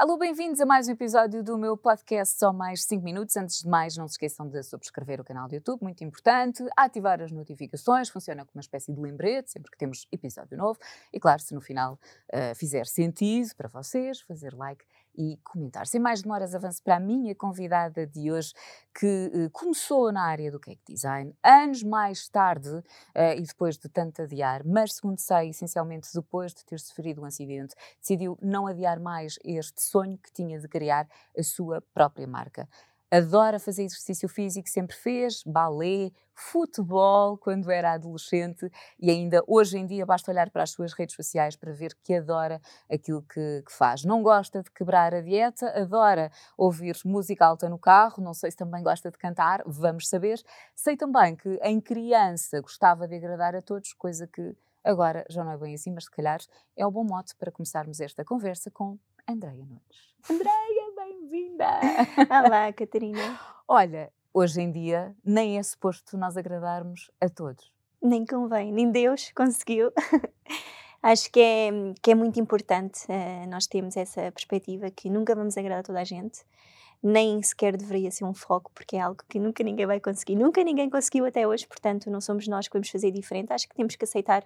Alô, bem-vindos a mais um episódio do meu podcast Só Mais 5 Minutos. Antes de mais, não se esqueçam de subscrever o canal do YouTube, muito importante, ativar as notificações, funciona como uma espécie de lembrete sempre que temos episódio novo. E claro, se no final uh, fizer sentido para vocês, fazer like e comentar. Sem mais demoras, avanço para a minha convidada de hoje, que uh, começou na área do cake design, anos mais tarde uh, e depois de tanto adiar, mas segundo sei, essencialmente depois de ter sofrido um acidente, decidiu não adiar mais este sonho que tinha de criar a sua própria marca adora fazer exercício físico, sempre fez, balé, futebol quando era adolescente e ainda hoje em dia basta olhar para as suas redes sociais para ver que adora aquilo que, que, faz. Não gosta de quebrar a dieta, adora ouvir música alta no carro, não sei se também gosta de cantar, vamos saber. Sei também que em criança gostava de agradar a todos, coisa que agora já não é bem assim, mas se calhar é o bom mote para começarmos esta conversa com Andreia Nunes. Andreia, bem-vinda! Olá, Catarina. Olha, hoje em dia nem é suposto nós agradarmos a todos. Nem convém, nem Deus conseguiu. Acho que é, que é muito importante uh, nós termos essa perspectiva que nunca vamos agradar a toda a gente, nem sequer deveria ser um foco, porque é algo que nunca ninguém vai conseguir. Nunca ninguém conseguiu até hoje, portanto, não somos nós que vamos fazer diferente. Acho que temos que aceitar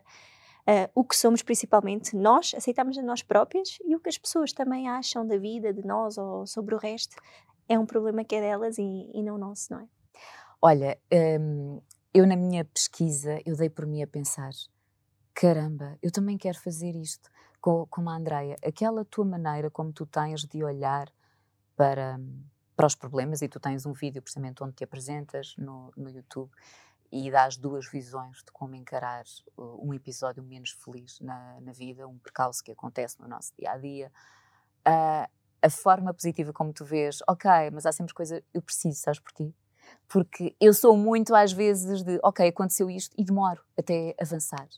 uh, o que somos principalmente nós, aceitamos a nós próprias e o que as pessoas também acham da vida, de nós ou sobre o resto, é um problema que é delas e, e não nosso, não é? Olha, um, eu na minha pesquisa, eu dei por mim a pensar, caramba, eu também quero fazer isto com, como a Andreia, aquela tua maneira como tu tens de olhar para, para os problemas, e tu tens um vídeo precisamente onde te apresentas no, no YouTube, e dá as duas visões de como encarar uh, um episódio menos feliz na, na, vida, um percalço que acontece no nosso dia a dia. Uh, a forma positiva como tu vês, ok, mas há sempre coisa, eu preciso, sabes por ti? Porque eu sou muito às vezes de, ok, aconteceu isto e demoro até avançar.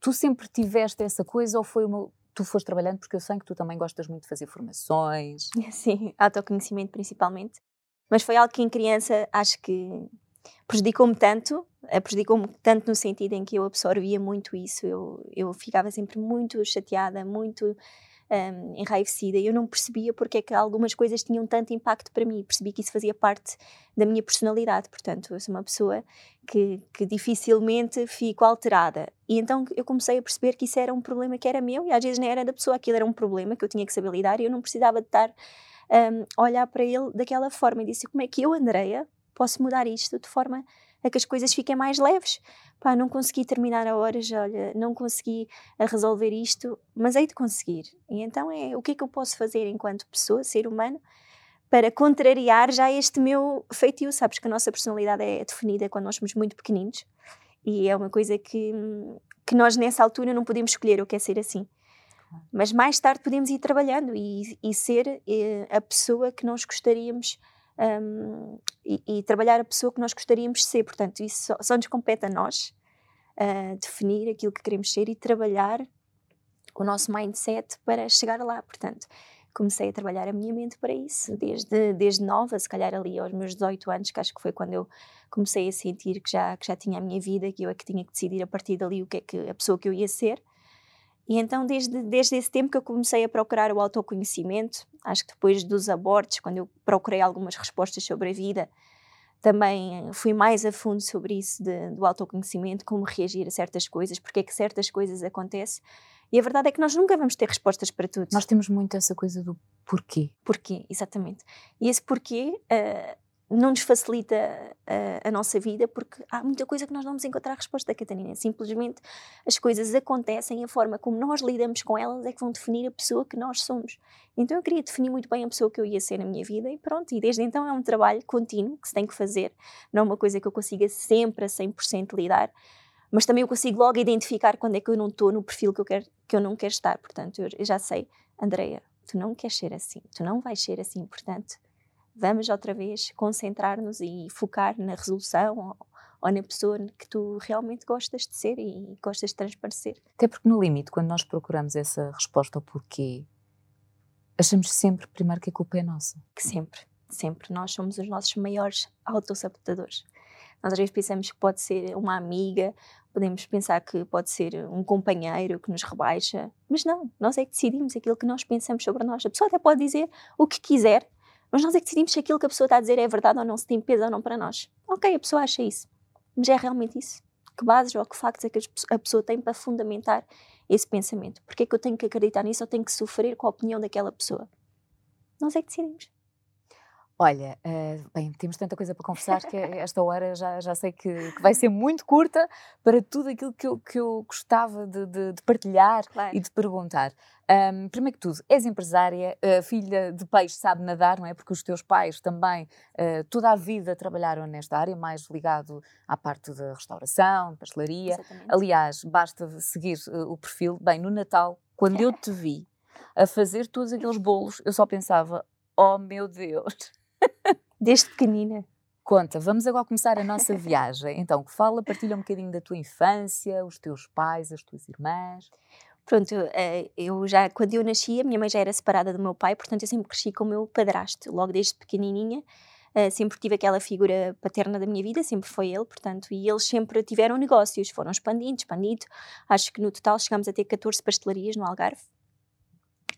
Tu sempre tiveste essa coisa ou foi uma, tu foste trabalhando porque eu sei que tu também gostas muito de fazer formações? Sim, autoconhecimento principalmente. Mas foi algo que em criança acho que prejudicou-me tanto, eh, prejudicou-me tanto no sentido em que eu absorvia muito isso, eu, eu ficava sempre muito chateada, muito um, enraivecida e eu não percebia porque é que algumas coisas tinham tanto impacto para mim, percebi que isso fazia parte da minha personalidade, portanto eu sou uma pessoa que, que dificilmente fico alterada. E então eu comecei a perceber que isso era um problema que era meu e às vezes nem era da pessoa, aquilo era um problema que eu tinha que saber lidar e eu não precisava de estar um, a olhar para ele daquela forma. E disse como é que eu, Andreia, posso mudar isto de forma a que as coisas fiquem mais leves. Pá, não consegui terminar a horas, olha, não consegui eh, resolver isto, mas hei de conseguir. E então é o que é que eu posso fazer enquanto pessoa, ser humano, para contrariar já este meu feitio. Sabes que a nossa personalidade é definida quando nós somos muito pequeninos e é uma coisa que, que nós nessa altura não podemos escolher, eu quero ser assim. Mas mais tarde podemos ir trabalhando e, e ser eh, a pessoa que nós gostaríamos um, e, e, trabalhar a pessoa que nós gostaríamos de ser. Portanto, isso só, só nos compete a nós uh, definir aquilo que queremos ser e trabalhar o nosso mindset para chegar lá. Portanto, comecei a trabalhar a minha mente para isso, desde, desde nova, se calhar ali aos meus 18 anos, que acho que foi quando eu comecei a sentir que já, que já tinha a minha vida, que eu é que tinha que decidir a partir dali o que é que a pessoa que eu ia ser. E então, desde, desde esse tempo que eu comecei a procurar o autoconhecimento, acho que depois dos abortos, quando eu procurei algumas respostas sobre a vida, também fui mais a fundo sobre isso de, do autoconhecimento, como reagir a certas coisas, porque é que certas coisas acontecem. E a verdade é que nós nunca vamos ter respostas para tudo. Nós temos muito essa coisa do porquê. Porquê, exatamente. E esse porquê uh, não nos facilita a, a, nossa vida porque há muita coisa que nós não vamos encontrar resposta, Catarina. Simplesmente as coisas acontecem a forma como nós lidamos com elas é que vão definir a pessoa que nós somos. Então eu queria definir muito bem a pessoa que eu ia ser na minha vida e pronto. E desde então é um trabalho contínuo que se tem que fazer. Não é uma coisa que eu consiga sempre a 100% lidar, mas também eu consigo logo identificar quando é que eu não estou no perfil que eu, quero, que eu não quero estar. Portanto, eu já sei, Andreia, tu não queres ser assim, tu não vais ser assim, portanto vamos outra vez concentrar-nos e focar na resolução ou, ou, na pessoa que tu realmente gostas de ser e gostas de transparecer. Até porque, no limite, quando nós procuramos essa resposta ao porquê, achamos sempre, primeiro, que a culpa é nossa. Que sempre, sempre. Nós somos os nossos maiores autossabotadores. Nós às vezes pensamos que pode ser uma amiga, podemos pensar que pode ser um companheiro que nos rebaixa, mas não, nós é que decidimos aquilo que nós pensamos sobre nós. A pessoa até pode dizer o que quiser, mas nós é que decidimos se aquilo que a pessoa está a dizer é verdade ou não, se tem peso ou não para nós. Ok, a pessoa acha isso, mas é realmente isso? Que bases ou que factos é que a pessoa tem para fundamentar esse pensamento? Porque é que eu tenho que acreditar nisso ou tenho que sofrer com a opinião daquela pessoa? Nós é que decidimos. Olha, uh, bem, temos tanta coisa para conversar que esta hora já, já sei que, que vai ser muito curta para tudo aquilo que eu, que eu gostava de, de, de partilhar claro. e de perguntar. Um, primeiro que tudo, és empresária, uh, filha de peixe, sabe nadar, não é? Porque os teus pais também uh, toda a vida trabalharam nesta área, mais ligado à parte da restauração, de pastelaria. Exatamente. Aliás, basta seguir o perfil. Bem, no Natal, quando eu te vi a fazer todos aqueles bolos, eu só pensava, oh meu Deus! Desde pequenina. Conta, vamos agora começar a nossa viagem. Então, fala, partilha um bocadinho da tua infância, os teus pais, as tuas irmãs. Pronto, eh, eu já, quando eu nasci, a minha mãe já era separada do meu pai, portanto eu sempre cresci com o meu padrasto, logo desde pequenininha. Uh, sempre tive aquela figura paterna da minha vida, sempre foi ele, portanto, e eles sempre tiveram negócios, foram expandindo, expandindo. Acho que no total chegámos a ter 14 pastelarias no Algarve.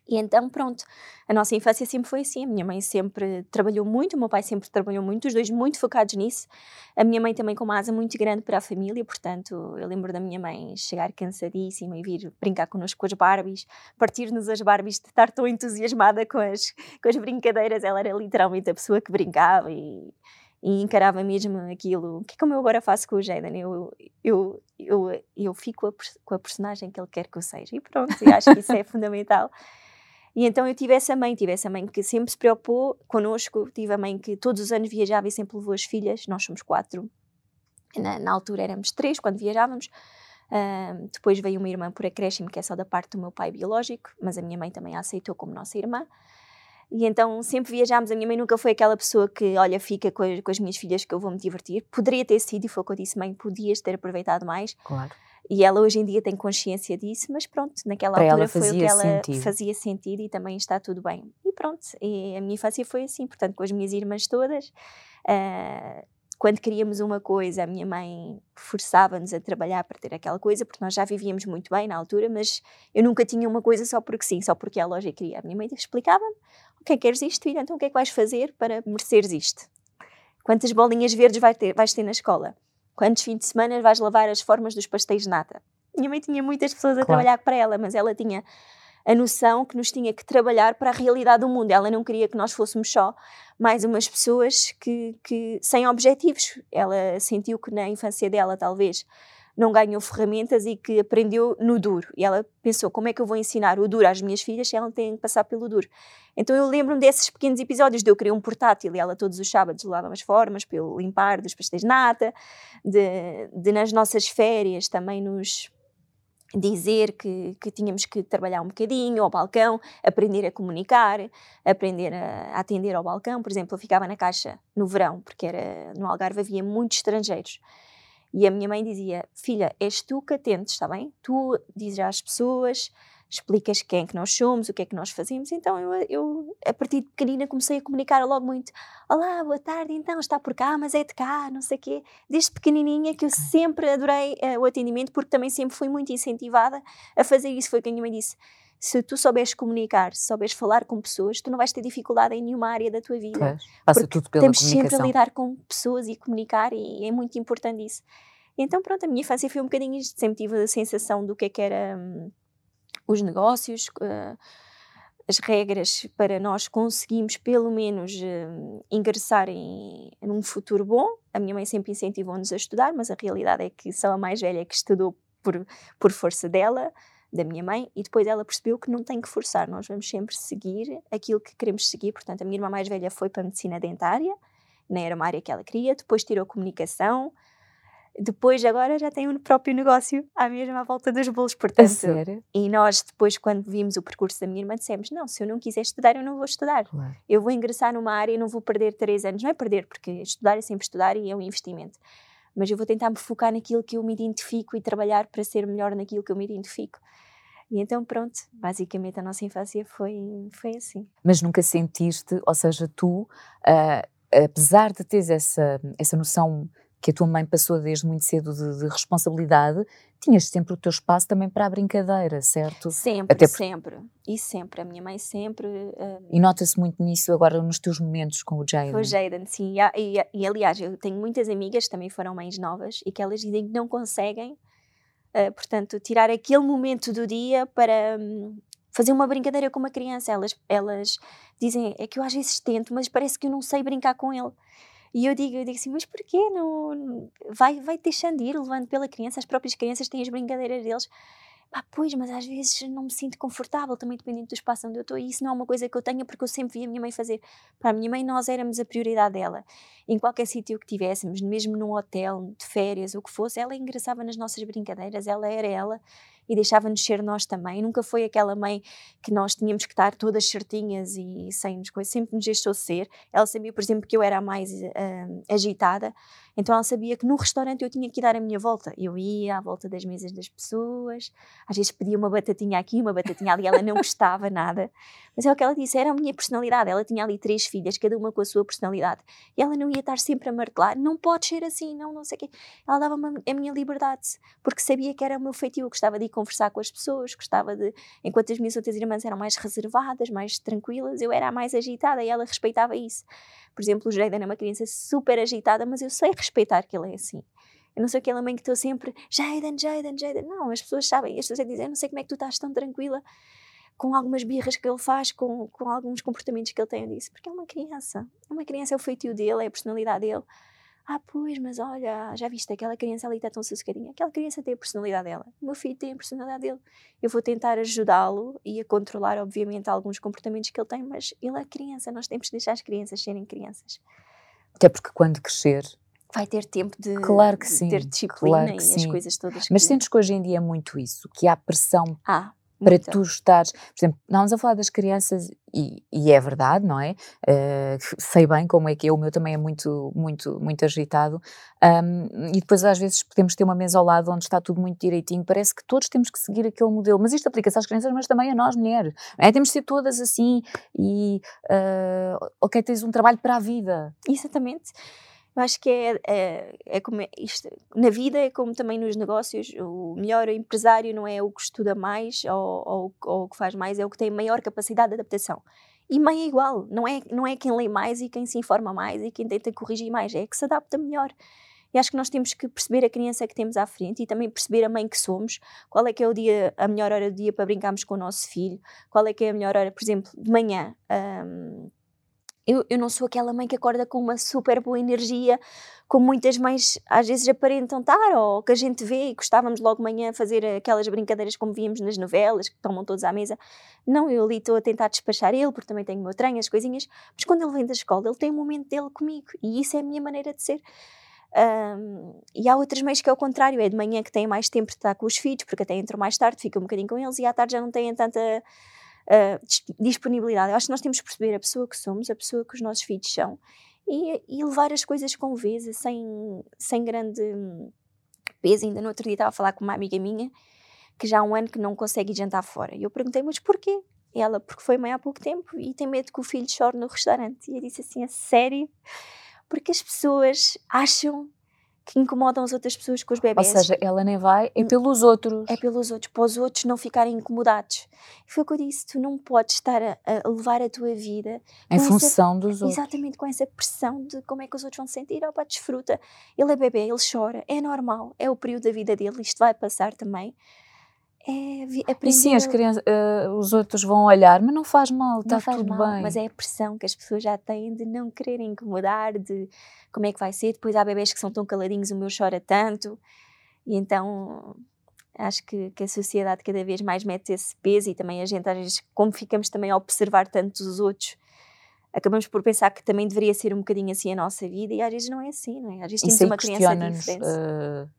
E então, pronto, a nossa infância sempre foi assim. A minha mãe sempre trabalhou muito, o meu pai sempre trabalhou muito, os dois muito focados nisso. A minha mãe também com uma asa muito grande para a família, portanto, eu lembro da minha mãe chegar cansadíssima e vir brincar connosco com as Barbies, partir-nos as Barbies de estar tão entusiasmada com as, com as brincadeiras. Ela era literalmente a pessoa que brincava e, e encarava mesmo aquilo. O que é como eu agora faço com o Jaden? Eu, eu, eu, eu fico a, com a personagem que ele quer que eu seja. E pronto, eu acho que isso é fundamental. E então eu tive essa mãe, tive essa mãe que sempre se preocupou connosco, tive a mãe que todos os anos viajava e sempre levou as filhas, nós somos quatro, na, na altura éramos três quando viajávamos, uh, depois veio uma irmã por acréscimo, que é só da parte do meu pai biológico, mas a minha mãe também a aceitou como nossa irmã. E então sempre viajámos. A minha mãe nunca foi aquela pessoa que, olha, fica com as, com as minhas filhas que eu vou me divertir. Poderia ter sido, e foi o que eu disse, mãe, podias ter aproveitado mais. Claro. E ela hoje em dia tem consciência disso, mas pronto, naquela Para altura foi o que ela sentido. fazia sentido e também está tudo bem. E pronto, e a minha infância foi assim, portanto, com as minhas irmãs todas. Uh, quando queríamos uma coisa, a minha mãe forçava-nos a trabalhar para ter aquela coisa, porque nós já vivíamos muito bem na altura, mas eu nunca tinha uma coisa só porque sim, só porque a loja queria. A minha mãe explicava-me: ok, queres isto, filha, então o que é que vais fazer para mereceres isto? Quantas bolinhas verdes vais ter, vais ter na escola? Quantos fins de semana vais lavar as formas dos pastéis de nata? Minha mãe tinha muitas pessoas a claro. trabalhar para ela, mas ela tinha a noção que nos tinha que trabalhar para a realidade do mundo. Ela não queria que nós fôssemos só mais umas pessoas que, que sem objetivos. Ela sentiu que na infância dela, talvez, não ganhou ferramentas e que aprendeu no duro. E ela pensou: como é que eu vou ensinar o duro às minhas filhas se ela tem que passar pelo duro? Então eu lembro-me desses pequenos episódios de eu querer um portátil e ela todos os sábados levava as formas para eu limpar dos pastéis de nata, de, de nas nossas férias também nos dizer que, que tínhamos que trabalhar um bocadinho ao balcão, aprender a comunicar, aprender a, a atender ao balcão. Por exemplo, eu ficava na caixa no verão, porque era no Algarve havia muitos estrangeiros. E a minha mãe dizia: Filha, és tu que atendes, está bem? Tu dizes às pessoas, explicas quem é que nós somos, o que é que nós fazemos. Então eu, eu, a partir de pequenina, comecei a comunicar logo muito: Olá, boa tarde, então está por cá, mas é de cá, não sei o quê. Desde pequenininha que eu sempre adorei uh, o atendimento, porque também sempre fui muito incentivada a fazer isso. Foi o que a minha mãe disse se tu souberes comunicar, se souberes falar com pessoas, tu não vais ter dificuldade em nenhuma área da tua vida. Pois, passa tudo pela estamos sempre a lidar com pessoas e comunicar e é muito importante isso. Então pronto, a minha infância foi um bocadinho isto, sempre tive a sensação do que é que era hum, os negócios, uh, as regras para nós conseguirmos pelo menos uh, ingressar em, num futuro bom. A minha mãe sempre incentivou-nos a estudar, mas a realidade é que sou a mais velha que estudou por, por força dela da minha mãe e depois ela percebeu que não tem que forçar, nós vamos sempre seguir aquilo que queremos seguir. Portanto, a minha irmã mais velha foi para a medicina dentária, nem era uma área que ela queria, depois tirou comunicação, depois agora já tem um próprio negócio à mesma volta dos bolos, portanto. Sério? E nós depois quando vimos o percurso da minha irmã dissemos, não, se eu não quiser estudar eu não vou estudar. Claro. Eu vou ingressar numa área e não vou perder três anos, não é perder, porque estudar é sempre estudar e é um investimento mas eu vou tentar me focar naquilo que eu me identifico e trabalhar para ser melhor naquilo que eu me identifico. E então, pronto, basicamente a nossa infância foi, foi assim. Mas nunca sentiste, ou seja, tu, uh, apesar de teres essa, essa noção que a tua mãe passou desde muito cedo de, de, responsabilidade, tinhas sempre o teu espaço também para a brincadeira, certo? Sempre, Até sempre. E sempre. A minha mãe sempre. Uh... E nota-se muito nisso agora nos teus momentos com o Jaden. Com o Jaden, sim. E, e, e, aliás, eu tenho muitas amigas que também foram mães novas e que elas dizem que não conseguem, uh, portanto, tirar aquele momento do dia para. Um, fazer uma brincadeira com uma criança. Elas, elas dizem, é que eu às vezes tento, mas parece que eu não sei brincar com ele. E eu digo, eu digo assim, mas porquê não... Vai, vai deixando ir, levando pela criança, as próprias crianças têm as brincadeiras deles. Ah, pois, mas às vezes não me sinto confortável, também dependendo do espaço onde eu estou, e isso não é uma coisa que eu tenha, porque eu sempre vi a minha mãe fazer. Para a minha mãe, nós éramos a prioridade dela. Em qualquer sítio que tivéssemos, mesmo num hotel, de férias, o que fosse, ela engraçava nas nossas brincadeiras, ela era ela, e deixava-nos ser nós também. Nunca foi aquela mãe que nós tínhamos que estar todas certinhas e sem nos coisas, sempre nos deixou ser. Ela sabia, por exemplo, que eu era a mais uh, agitada, então ela sabia que no restaurante eu tinha que dar a minha volta. Eu ia à volta das mesas das pessoas, às vezes pedia uma batatinha aqui, uma batatinha ali, ela não gostava nada. Mas é o que ela disse, era a minha personalidade. Ela tinha ali três filhas, cada uma com a sua personalidade. E ela não ia estar sempre a martelar, não pode ser assim, não, não sei o quê. Ela dava-me a minha liberdade, porque sabia que era o meu feitio, eu gostava de ir conversar com as pessoas, gostava de. Enquanto as minhas outras irmãs eram mais reservadas, mais tranquilas, eu era a mais agitada e ela respeitava isso. Por exemplo, o Jaden é uma criança super agitada, mas eu sei respeitar que ele é assim. Eu não sou aquela mãe que estou sempre Jaden, Jaden, Jaden. Não, as pessoas sabem, as pessoas dizem, eu não sei como é que tu estás tão tranquila com algumas birras que ele faz, com, com alguns comportamentos que ele tem. Eu disse, porque é uma criança. É uma criança, é o feitio dele, é a personalidade dele. Ah, pois, mas olha, já viste, aquela criança ali está tão sossegadinha. Aquela criança tem a personalidade dela. O meu filho tem a personalidade dele. Eu vou tentar ajudá-lo e a controlar, obviamente, alguns comportamentos que ele tem, mas ele é criança. Nós temos que deixar as crianças serem crianças. Até porque quando crescer. Vai ter tempo de, claro que de sim, ter disciplina claro e sim. as coisas todas. Mas que... sentes que hoje em dia é muito isso, que há pressão ah, para tu estares. Por exemplo, estávamos a falar das crianças e, e é verdade, não é? Uh, sei bem como é que é, o meu também é muito, muito, muito agitado. Um, e depois, às vezes, podemos ter uma mesa ao lado onde está tudo muito direitinho. Parece que todos temos que seguir aquele modelo. Mas isto aplica-se às crianças, mas também a nós, mulheres. É? Temos de ser todas assim e, uh, ok, tens um trabalho para a vida. Exatamente. Eu acho que é, é, é como é isto, na vida é como também nos negócios, o melhor empresário não é o que estuda mais ou, ou, ou o que faz mais, é o que tem maior capacidade de adaptação. E mãe é igual, não é, não é quem lê mais e quem se informa mais e quem tenta corrigir mais, é que se adapta melhor. E acho que nós temos que perceber a criança que temos à frente e também perceber a mãe que somos, qual é que é o dia, a melhor hora do dia para brincarmos com o nosso filho, qual é que é a melhor hora, por exemplo, de manhã. Um, eu, eu não sou aquela mãe que acorda com uma super boa energia, como muitas mães às vezes aparentam estar, ou que a gente vê e gostávamos logo de manhã fazer aquelas brincadeiras como víamos nas novelas, que tomam todos à mesa. Não, eu ali estou a tentar despachar ele, porque também tenho o meu trem, as coisinhas, mas quando ele vem da escola, ele tem um momento dele comigo, e isso é a minha maneira de ser. Um, e há outras mães que é o contrário, é de manhã que têm mais tempo de estar com os filhos, porque até entram mais tarde, ficam um bocadinho com eles, e à tarde já não têm tanta uh, disponibilidade. Eu acho que nós temos que perceber a pessoa que somos, a pessoa que os nossos filhos são e, e levar as coisas com veza, sem, sem grande peso. Ainda no outro dia estava a falar com uma amiga minha que já há um ano que não consegue jantar fora. E eu perguntei, mas porquê? Ela, porque foi mãe há pouco tempo e tem medo que o filho chore no restaurante. E eu disse assim, a sério? Porque as pessoas acham que incomodam as outras pessoas com os bebés. Ou seja, ela nem vai, é pelos outros. É pelos outros, para os outros não ficarem incomodados. E foi o que eu disse: tu não podes estar a, a levar a tua vida em função essa, dos outros. Exatamente, com essa pressão de como é que os outros vão se sentir. Opa, desfruta. Ele é bebê, ele chora, é normal, é o período da vida dele, isto vai passar também é aprender... E sim, as crianças, uh, os outros vão olhar, mas não faz mal, está tudo mal, bem. Mas é a pressão que as pessoas já têm de não quererem incomodar, de como é que vai ser. Depois há bebés que são tão caladinhos, o meu chora tanto. E então acho que, que a sociedade cada vez mais mete esse peso e também a gente, às vezes, como ficamos também a observar tanto os outros, acabamos por pensar que também deveria ser um bocadinho assim a nossa vida e às vezes não é assim, não é? Às vezes temos uma criança diferente. Uh,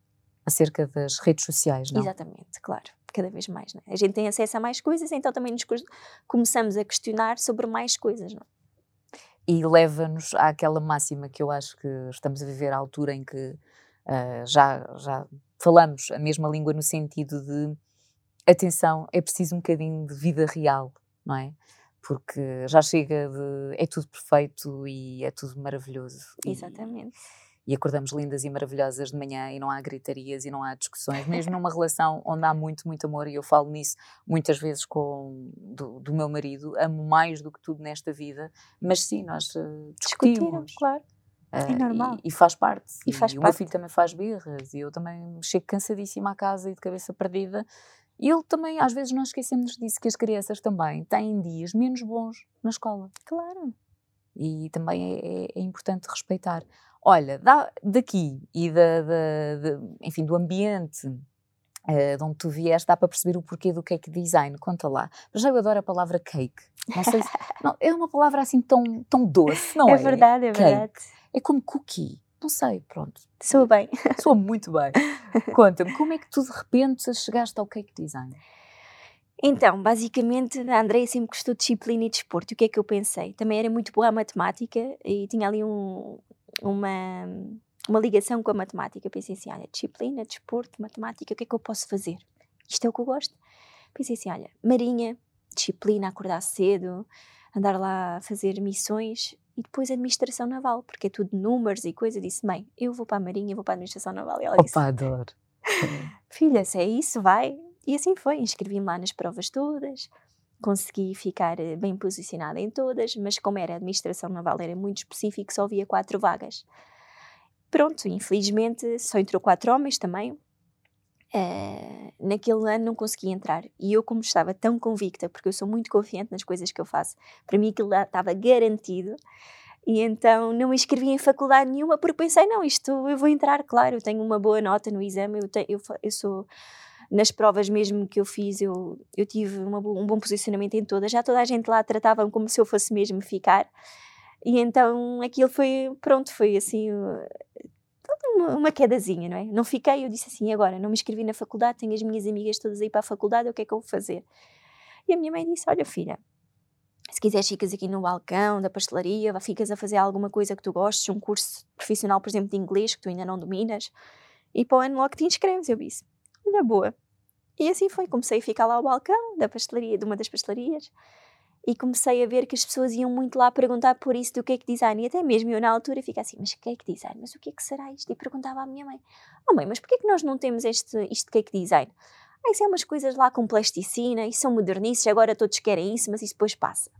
acerca das redes sociais, não? Exatamente, claro cada vez mais. Não é? A gente tem acesso a mais coisas, então também nos começamos a questionar sobre mais coisas. Não é? E leva-nos àquela máxima que eu acho que estamos a viver à altura em que uh, já, já falamos a mesma língua no sentido de atenção, é preciso um bocadinho de vida real, não é? Porque já chega de. é tudo perfeito e é tudo maravilhoso. Exatamente. e acordamos lindas e maravilhosas de manhã e não há gritarias e não há discussões, mesmo numa relação onde há muito, muito amor, e eu falo nisso muitas vezes com do, do meu marido, amo mais do que tudo nesta vida, mas sim, nós uh, discutimos. claro. Uh, é normal. E, e, faz parte. E, faz e parte. o meu filho também faz birras, e eu também chego cansadíssima à casa e de cabeça perdida. E ele também, às vezes, nós esquecemos disso, que as crianças também têm dias menos bons na escola. Claro. E também é, é, é importante respeitar. Olha, da, daqui e da, da, da, enfim, do ambiente uh, de onde tu vieste, dá para perceber o porquê do cake design. Conta lá. Mas já eu adoro a palavra cake. Não sei se, não, é uma palavra assim tão, tão doce, não é? É verdade, é Cake. verdade. É como cookie. Não sei, pronto. Soa bem. Soa muito bem. Conta-me, como é que tu de repente chegaste ao cake design? Então, basicamente, a Andrea sempre gostou de disciplina e desporto. De o que é que eu pensei? Também era muito boa a matemática e tinha ali um, uma, uma ligação com a matemática. Pensei assim: olha, disciplina, desporto, matemática, o que é que eu posso fazer? Isto é o que eu gosto. Pensei assim: olha, marinha, disciplina, acordar cedo, andar lá a fazer missões e depois administração naval, porque é tudo números e coisa. Disse: mãe, eu vou para a marinha, vou para a administração naval. E ela disse: Opa, adoro. filha, se é isso, vai. E assim foi, inscrevi-me lá nas provas todas, consegui ficar eh, bem posicionada em todas, mas como era administração naval, era muito específico, só havia quatro vagas. Pronto, infelizmente só entrou quatro homens também. Uh, naquele ano não consegui entrar e eu como estava tão convicta porque eu sou muito confiante nas coisas que eu faço para mim aquilo estava garantido e então não me inscrevi em faculdade nenhuma porque pensei não isto eu vou entrar claro eu tenho uma boa nota no exame eu, tenho, eu, eu sou nas provas mesmo que eu fiz, eu, eu tive uma, um bom posicionamento em todas. Já toda a gente lá tratava-me como se eu fosse mesmo ficar. E então aquilo foi, pronto, foi assim, uma, uma quedazinha, não é? Não fiquei, eu disse assim, agora não me inscrevi na faculdade, tenho as minhas amigas todas aí para a faculdade, o que é que eu vou fazer? E a minha mãe disse, olha filha, se quiseres ficas aqui no balcão da pastelaria, ficas a fazer alguma coisa que tu gostes, um curso profissional, por exemplo, de inglês, que tu ainda não dominas, e para o ano logo te inscreves. Eu disse, olha, boa. E assim foi, comecei a ficar lá ao balcão da pastelaria, de uma das pastelarias, e comecei a ver que as pessoas iam muito lá perguntar por isso do cake design. E até mesmo eu na altura fica assim, mas cake design, mas o que é que será isto? E perguntava à minha mãe, oh mãe, mas porquê é que nós não temos este, este cake design? Ah, isso é umas coisas lá com plasticina, isso são modernices, agora todos querem isso, mas isso depois passa.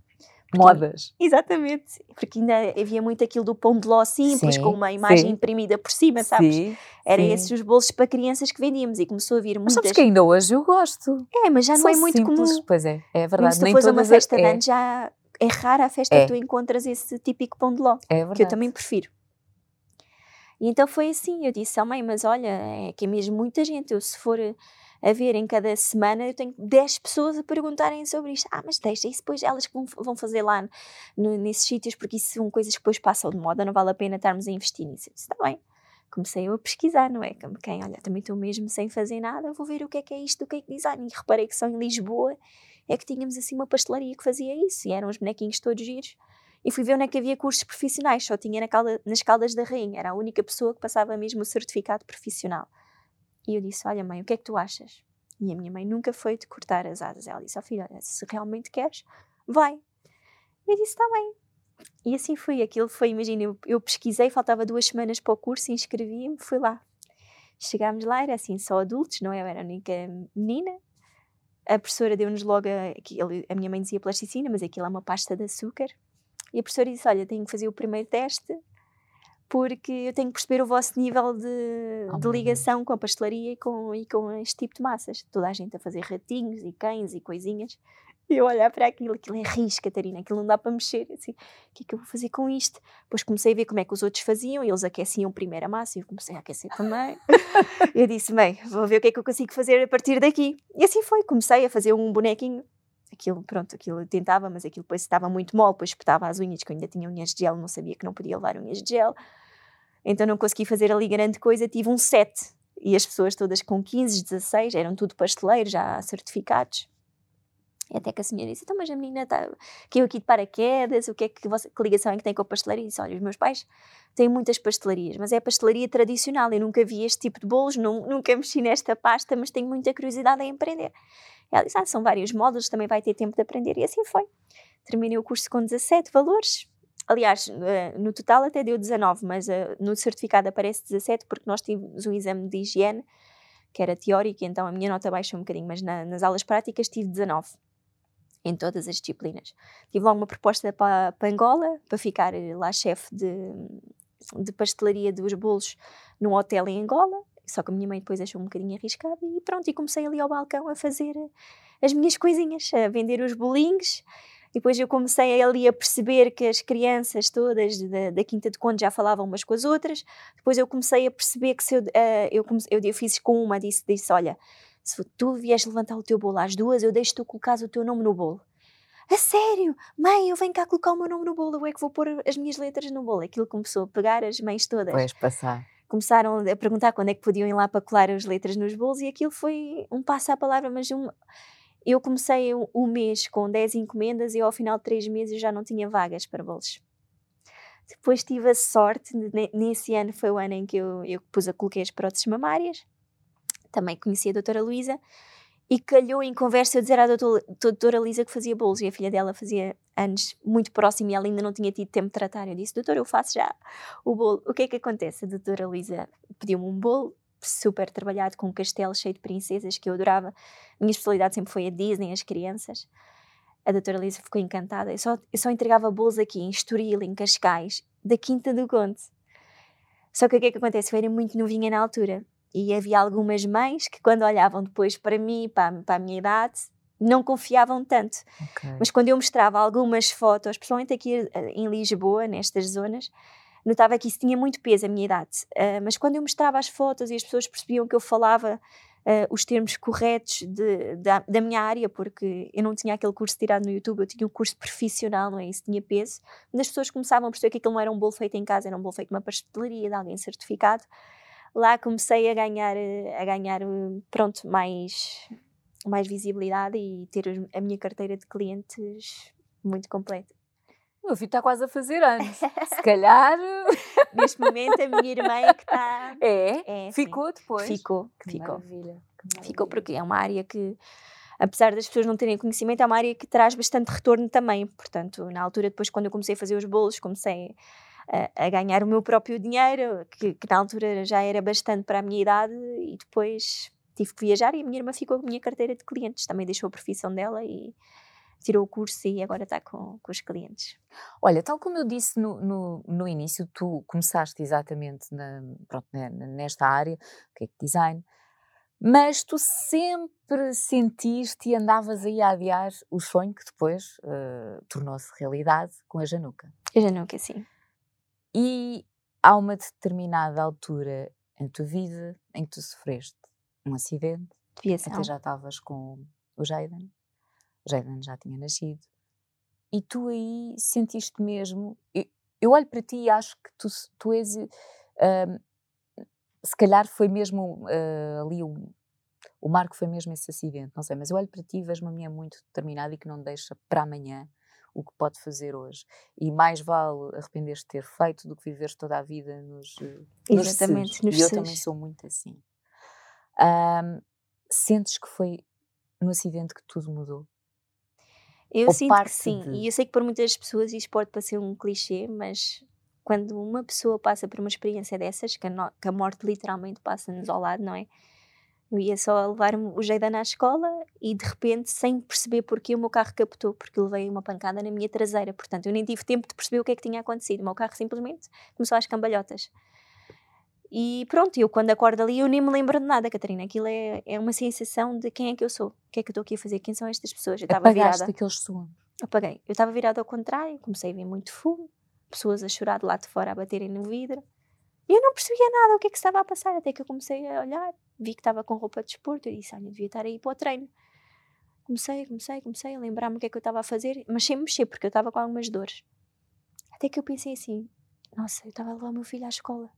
Modas. Exatamente. Porque ainda havia muito aquilo do pão de ló simples, sim, com uma imagem sim. imprimida por cima, sabes? Sim, Era sim. esses os bolsos para crianças que vendíamos e começou a vir muitas... Mas sabes que ainda hoje eu gosto. É, mas já não é muito simples. comum. Pois é, é verdade. se tu uma festa é. de anos, já é rara a festa é. que tu encontras esse típico pão de ló. É verdade. Que eu também prefiro. E então foi assim, eu disse, oh mãe, mas olha, é que é mesmo muita gente, eu se for a ver em cada semana, eu tenho 10 pessoas a perguntarem sobre isto. Ah, mas deixa, isso depois elas que vão fazer lá no, nesses sítios, porque isso são coisas que depois passam de moda, não vale a pena estarmos a investir nisso. Está bem. Comecei eu a pesquisar, não é? Quem, olha, também estou mesmo sem fazer nada, vou ver o que é que é isto do cake design. E reparei que só em Lisboa é que tínhamos assim uma pastelaria que fazia isso, e eram os bonequinhos todos giros. E fui ver onde é que havia cursos profissionais, só tinha na calda, nas Caldas da Rainha, era a única pessoa que passava mesmo o certificado profissional. E eu disse: Olha, mãe, o que é que tu achas? E a minha mãe nunca foi de cortar as asas. Ela disse: Ó oh, filha, se realmente queres, vai. E eu disse: Está bem. E assim foi. Aquilo foi, imagina, eu, eu pesquisei, faltava duas semanas para o curso, inscrevi-me, fui lá. Chegámos lá, era assim, só adultos, não é? Eu era a única menina. A professora deu-nos logo, a, a minha mãe dizia plasticina, mas aquilo é uma pasta de açúcar. E a professora disse: Olha, tenho que fazer o primeiro teste porque eu tenho que perceber o vosso nível de, oh, de ligação com a pastelaria e com, e com este tipo de massas. Toda a gente a fazer ratinhos e cães e coisinhas. E eu olhar para aquilo, aquilo é risco, Catarina, aquilo não dá para mexer. Assim, o que é que eu vou fazer com isto? Depois comecei a ver como é que os outros faziam, e eles aqueciam primeiro a massa e eu comecei a aquecer também. eu disse, bem, vou ver o que é que eu consigo fazer a partir daqui. E assim foi, comecei a fazer um bonequinho aquilo, pronto, aquilo tentava, mas aquilo depois estava muito mole, depois espetava as unhas, que eu ainda tinha unhas de gel, não sabia que não podia levar unhas de gel, então não consegui fazer ali grande coisa, tive um 7, e as pessoas todas com 15, 16, eram tudo pasteleiros, já certificados. E até que a senhora disse, então mas a menina está, caiu aqui de paraquedas, o que é que, você, que ligação é que tem com a pastelaria? E disse, olha, os meus pais têm muitas pastelarias, mas é a pastelaria tradicional, eu nunca vi este tipo de bolos, não, nunca mexi nesta pasta, mas tenho muita curiosidade em aprender. Ela disse: Ah, são vários módulos, também vai ter tempo de aprender. E assim foi. Terminei o curso com 17 valores. aliás, uh, no total até deu 19, mas uh, no certificado aparece 17 porque nós tivemos um exame de higiene que era teórico, então a minha nota baixou um bocadinho, mas na, nas aulas práticas tive 19 em todas as disciplinas. Tive logo uma proposta para, para Angola, para ficar lá chefe de, de pastelaria dos bolos num hotel em Angola, só que a minha mãe depois achou um bocadinho arriscado e pronto, e comecei ali ao balcão a fazer as minhas coisinhas, a vender os bolinhos. Depois eu comecei ali a perceber que as crianças todas da, da Quinta de Conde já falavam umas com as outras. Depois eu comecei a perceber que se eu, uh, eu, eu, eu fiz com uma, disse, disse, olha, se tu vieres levantar o teu bolo às duas, eu deixo tu colocar o teu nome no bolo. A sério? Mãe, eu venho cá colocar o meu nome no bolo, eu é que vou pôr as minhas letras no bolo. Aquilo começou a pegar as mães todas. Vais passar. Começaram a perguntar quando é que podiam ir lá para colar as letras nos bolos e aquilo foi um passo à palavra, mas um... eu comecei o um mês com 10 encomendas e ao final de 3 meses já não tinha vagas para bolos. Depois tive a sorte, nesse ano foi o ano em que eu, eu pus a coloquei as próteses mamárias, também conheci a doutora Luísa, e calhou em conversa eu dizer à doutora, doutora Lisa que fazia bolos e a filha dela fazia anos muito próximo e ela ainda não tinha tido tempo de tratar. Eu disse, doutora, eu faço já o bolo. O que é que acontece? A doutora Lisa pediu-me um bolo super trabalhado com um castelo cheio de princesas que eu adorava. A minha especialidade sempre foi a Disney, as crianças. A doutora Lisa ficou encantada. Eu só, eu só entregava bolos aqui em Estoril, em Cascais, da Quinta do Conde. Só que o que é que acontece? Eu era muito novinha na altura e havia algumas mães que, quando olhavam depois para mim, para, para a minha idade, não confiavam tanto. Okay. Mas quando eu mostrava algumas fotos, principalmente aqui eh, em Lisboa, nestas zonas, notava que isso tinha muito peso, a minha idade. Uh, mas quando eu mostrava as fotos e as pessoas percebiam que eu falava uh, os termos corretos de, da, da, minha área, porque eu não tinha aquele curso tirado no YouTube, eu tinha um curso profissional, não é? Isso tinha peso. Mas as pessoas começavam a perceber que aquilo não era um bolo feito em casa, era um bolo feito numa pastelaria de alguém certificado lá comecei a ganhar, a ganhar pronto, mais, mais visibilidade e ter a minha carteira de clientes muito completa. O meu filho está quase a fazer anos. Se calhar. Neste momento, a minha irmã é que está. É? é ficou sim. depois? Ficou, que ficou. Maravilha, maravilha. Ficou porque é uma área que, apesar das pessoas não terem conhecimento, é uma área que traz bastante retorno também. Portanto, na altura, depois, quando eu comecei a fazer os bolos, comecei a, a ganhar o meu próprio dinheiro, que, que, na altura já era bastante para a minha idade, e depois tive que viajar e a minha irmã ficou com a minha carteira de clientes, também deixou a profissão dela e tirou o curso e agora está com, com os clientes. Olha, tal como eu disse no, no, no início, tu começaste exatamente na, pronto, nesta área, que é design, mas tu sempre sentiste e andavas aí a adiar o sonho que depois uh, tornou-se realidade com a Januca. A Januca, sim. E há uma determinada altura em tua vida em que tu sofreste um acidente, Viação. até já estavas com o Jaden, o Jaden já tinha nascido, e tu aí sentiste mesmo. Eu, eu olho para ti e acho que tu, tu és. Uh, se calhar foi mesmo uh, ali o, o marco foi mesmo esse acidente, não sei, mas eu olho para ti e vejo uma mulher muito determinada e que não deixa para amanhã o que pode fazer hoje. E mais vale arrepender-te de ter feito do que viveres toda a vida nos, eh, Exatamente, nos, nos E eu também sou muito assim. Um, sentes que foi no acidente que tudo mudou? Eu Ou sinto que sim, de... e eu sei que para muitas pessoas isto pode parecer um clichê, mas quando uma pessoa passa por uma experiência dessas, que a, no... que a morte literalmente passa-nos ao lado, não é? Eu ia só levar o Jeidan à escola e de repente, sem perceber porquê, o meu carro captou, porque levei uma pancada na minha traseira. Portanto, eu nem tive tempo de perceber o que é que tinha acontecido. O meu carro simplesmente começou às cambalhotas. E pronto, eu quando acordo ali, eu nem me lembro de nada, Catarina. Aquilo é, é uma sensação de quem é que eu sou, o que é que eu estou aqui a fazer, quem são estas pessoas. Eu estava virada. aqueles segundos. Apaguei. Eu estava virada ao contrário, comecei a ver muito fumo, pessoas a chorar de lá de fora, a baterem no vidro. E eu não percebia nada o que é que estava a passar, até que eu comecei a olhar, vi que estava com roupa de desporto, e disse, olha, devia estar aí para o treino. Comecei, comecei, comecei a lembrar-me o que é que eu estava a fazer, mas sem mexer, porque eu estava com algumas dores. Até que eu pensei assim, nossa, eu estava a levar o meu filho à escola.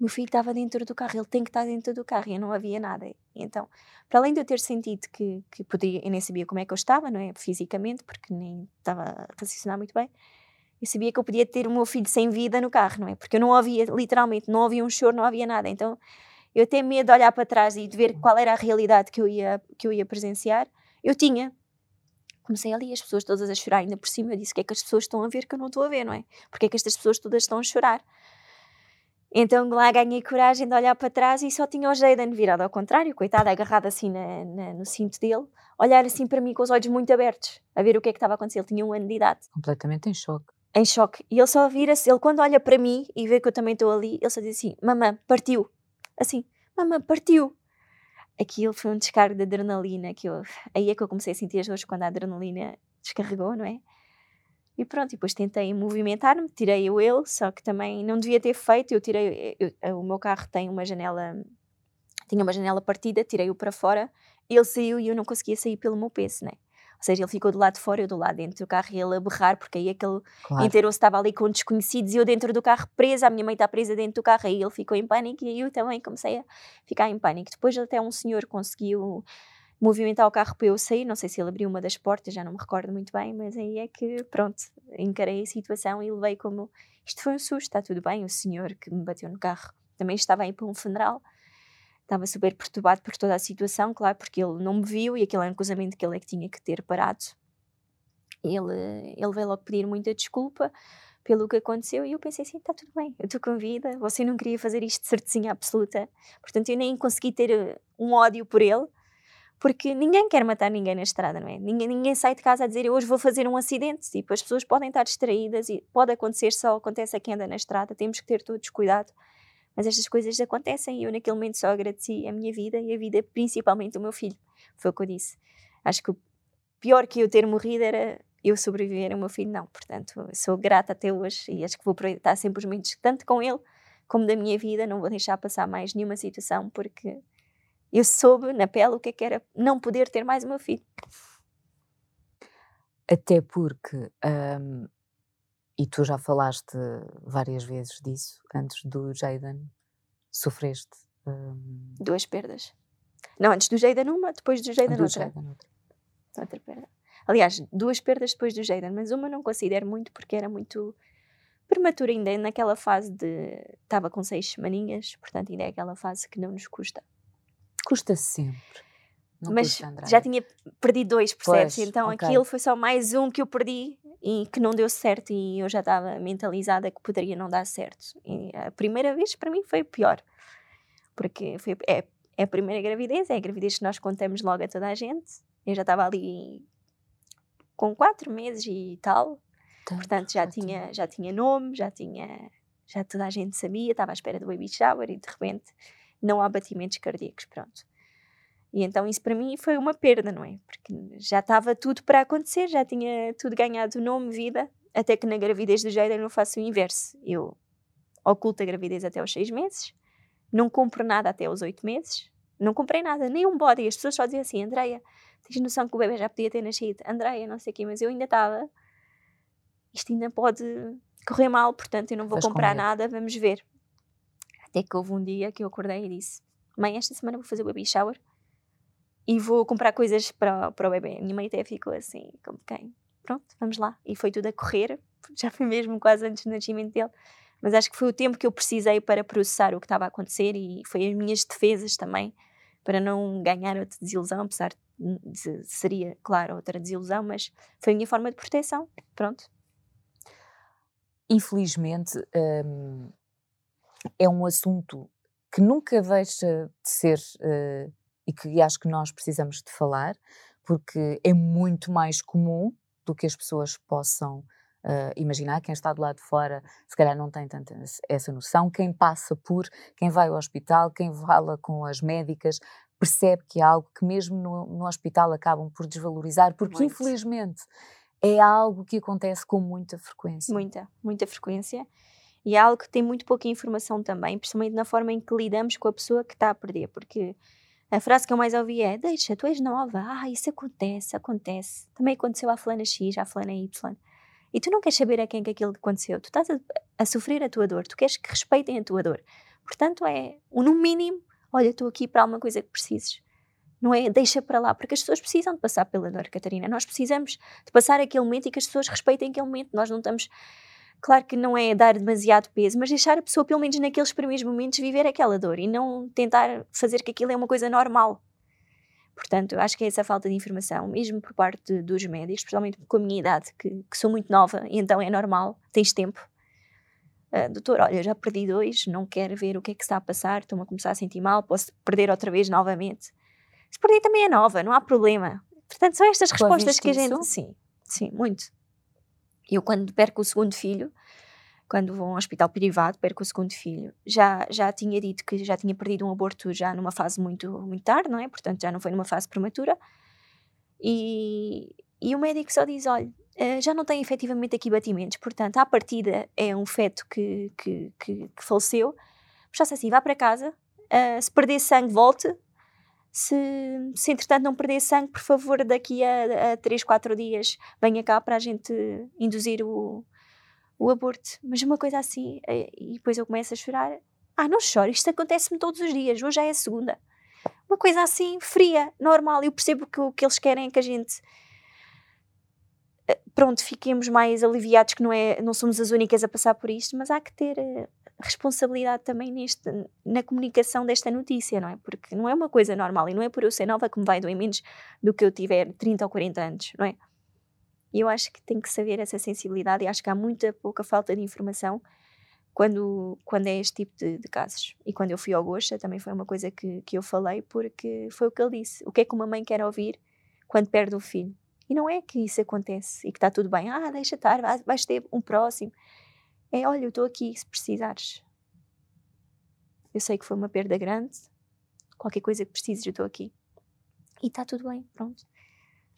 Meu filho estava dentro do carro, ele tem que estar dentro do carro, e não havia nada. Então, para além de eu ter sentido que, que podia, eu nem sabia como é que eu estava, não é? Fisicamente, porque nem estava a raciocinar muito bem, eu sabia que eu podia ter o meu filho sem vida no carro, não é? Porque eu não havia, literalmente, não havia um choro, não havia nada. Então eu tenho medo de olhar para trás e de ver qual era a realidade que eu ia, que eu ia presenciar. Eu tinha. comecei ali, as pessoas todas a chorar, ainda por cima eu disse: o que é que as pessoas estão a ver que eu não estou a ver, não é? Porque é que estas pessoas todas estão a chorar? Então lá ganhei coragem de olhar para trás e só tinha o Jaden virado ao contrário, coitado, agarrado assim na, na, no cinto dele, olhar assim para mim com os olhos muito abertos, a ver o que é que estava a acontecer. Ele tinha um ano de idade. Completamente em choque. Em choque. E ele só vira-se, ele quando olha para mim e vê que eu também estou ali, ele só diz assim: Mamã, partiu. Assim, Mamã, partiu. Aquilo foi um descargo de adrenalina que eu. Aí é que eu comecei a sentir as dores quando a adrenalina descarregou, não é? E pronto, depois tentei movimentar-me, tirei o ele, só que também não devia ter feito. Eu tirei, eu, o meu carro tem uma janela, tinha uma janela partida, tirei-o para fora, ele saiu e eu não conseguia sair pelo meu peso, né? Ou seja, ele ficou do lado de fora e eu do lado dentro do carro e ele a berrar, porque aí aquele claro. inteiro estava ali com desconhecidos e eu dentro do carro presa, a minha mãe está presa dentro do carro, aí ele ficou em pânico e eu também comecei a ficar em pânico. Depois até um senhor conseguiu movimentar o carro para eu sair. Não sei se ele abriu uma das portas, já não me recordo muito bem, mas aí é que, pronto, encarei a situação e levei como isto foi um susto, está tudo bem. O senhor que me bateu no carro também estava aí para um funeral, estava super perturbado por toda a situação, claro, porque ele não me viu e aquele era cruzamento que ele é que tinha que ter parado. Ele, ele veio logo pedir muita desculpa pelo que aconteceu e eu pensei assim, está tudo bem, eu estou com vida, você não queria fazer isto de certezinha absoluta, portanto eu nem consegui ter eh, um ódio por ele, porque ninguém quer matar ninguém na estrada, não é? Ninguém, ninguém sai de casa a dizer hoje vou fazer um acidente. Tipo, as pessoas podem estar distraídas e pode acontecer, só acontece a quem anda na estrada, temos que ter todos cuidado. Mas estas coisas acontecem e eu naquele momento só agradeci a minha vida e a vida principalmente do meu filho. Foi o que eu disse. Acho que o pior que eu ter morrido era eu sobreviver, o meu filho não. Portanto, sou grata até hoje e acho que vou aproveitar sempre os momentos, tanto com ele como da minha vida. Não vou deixar passar mais nenhuma situação porque eu soube na pele o que, é que era não poder ter mais o meu filho. Até porque, um, e tu já falaste várias vezes disso, antes do Jaden, sofreste um... duas perdas. Não, antes do Jaden uma, depois do Jaden outra. Jaden, outra. outra perda. Aliás, duas perdas depois do Jaden, mas uma não considero muito porque era muito prematura ainda naquela fase de estava com seis semaninhas, portanto ainda é aquela fase que não nos custa. Custa sempre. Não mas custa, já tinha perdido dois, percebes? Pois, então okay. aquilo foi só mais um que eu perdi e que não deu certo e eu já estava mentalizada que poderia não dar certo. E a primeira vez para mim foi pior, porque foi, é, é a primeira gravidez, é a gravidez que nós contamos logo a toda a gente. Eu já estava ali com quatro meses e tal, Tanto, portanto já tinha, já tinha nome, já tinha, já toda a gente sabia, estava à espera do baby shower e de repente não há batimentos cardíacos, pronto. E então isso para mim foi uma perda, não é? Porque já estava tudo para acontecer, já tinha tudo ganhado nome, vida, até que na gravidez do Jaden eu faço o inverso. Eu oculto a gravidez até aos seis meses, não compro nada até aos oito meses, não comprei nada, nem um body. As pessoas só diziam assim, Andreia, tens noção que o bebê já podia ter nascido? Andreia, não sei o quê, mas eu ainda estava, isto ainda pode correr mal, portanto eu não vou Faz comprar nada, vamos ver. Até que houve um dia que eu acordei e disse: Mãe, esta semana vou fazer o baby shower e vou comprar coisas para, para o bebê. A minha mãe até ficou assim, como quem? Pronto, vamos lá. E foi tudo a correr, já foi mesmo quase antes do nascimento dele. Mas acho que foi o tempo que eu precisei para processar o que estava a acontecer e foi as minhas defesas também para não ganhar outra desilusão, apesar de seria, claro, outra desilusão, mas foi a minha forma de proteção. Pronto. Infelizmente, hum, é um assunto que nunca deixa de ser uh, e que acho que nós precisamos de falar, porque é muito mais comum do que as pessoas possam uh, imaginar. Quem está do lado de fora, se calhar, não tem tanta essa noção. Quem passa por, quem vai ao hospital, quem fala com as médicas, percebe que é algo que, mesmo no, no hospital, acabam por desvalorizar, porque muito. infelizmente é algo que acontece com muita frequência. Muita, muita frequência. E é algo que tem muito pouca informação também, principalmente na forma em que lidamos com a pessoa que está a perder, porque a frase que eu mais ouvi é: Deixa, tu és nova, ah, isso acontece, acontece. Também aconteceu à fulana X, à fulana Y. E tu não queres saber a quem que aquilo aconteceu, tu estás a, a sofrer a tua dor, tu queres que respeitem a tua dor. Portanto, é, no mínimo, olha, estou aqui para alguma coisa que precises. Não é deixa para lá, porque as pessoas precisam de passar pela dor, Catarina. Nós precisamos de passar aquele momento e que as pessoas respeitem aquele momento. Nós não estamos Claro que não é dar demasiado peso, mas deixar a pessoa, pelo menos naqueles primeiros momentos, viver aquela dor e não tentar fazer que aquilo é uma coisa normal. Portanto, acho que é essa falta de informação, mesmo por parte dos médicos, especialmente com a minha idade, que, que sou muito nova, e então é normal, tens tempo. Uh, doutor, olha, já perdi dois, não quero ver o que é que está a passar, estou-me a começar a sentir mal, posso perder outra vez novamente. Se perder também é nova, não há problema. Portanto, são estas respostas que a gente. Sim, sim, muito. Eu, quando perco o segundo filho, quando vou a um hospital privado, perco o segundo filho, já, já tinha dito que já tinha perdido um aborto já numa fase muito, muito tarde, não é? Portanto, já não foi numa fase prematura. E, e o médico só diz: olha, eh, já não tem efetivamente aqui batimentos, portanto, à partida é um feto que, que, que, que faleceu. Assim: vá para casa, uh, se perder sangue, volte. Se, se entretanto não perder sangue, por favor, daqui a, a 3, 4 dias venha cá para a gente induzir o, o aborto, mas uma coisa assim, eh, e depois eu começo a chorar. Ah, não choro, isto acontece-me todos os dias, hoje já é a segunda. Uma coisa assim, fria, normal. Eu percebo que o que eles querem é que a gente eh, pronto, fiquemos mais aliviados que não, é, não somos as únicas a passar por isto, mas há que ter uh, responsabilidade também neste, na comunicação desta notícia, não é? Porque não é uma coisa normal e não é por eu ser nova que me vai doer menos do que eu tiver 30 ou 40 anos, não é? E eu acho que tem que saber essa sensibilidade e acho que há muita pouca falta de informação quando, quando é este tipo de, de casos. E quando eu fui ao Goxa também foi uma coisa que, que eu falei porque foi o que ele disse. O que é que uma mãe quer ouvir quando perde o filho? E não é que isso acontece e que está tudo bem. Ah, deixa estar, vais ter um próximo. É, olha, eu estou aqui se precisares. Eu sei que foi uma perda grande. Qualquer coisa que precises, eu estou aqui. E está tudo bem, pronto.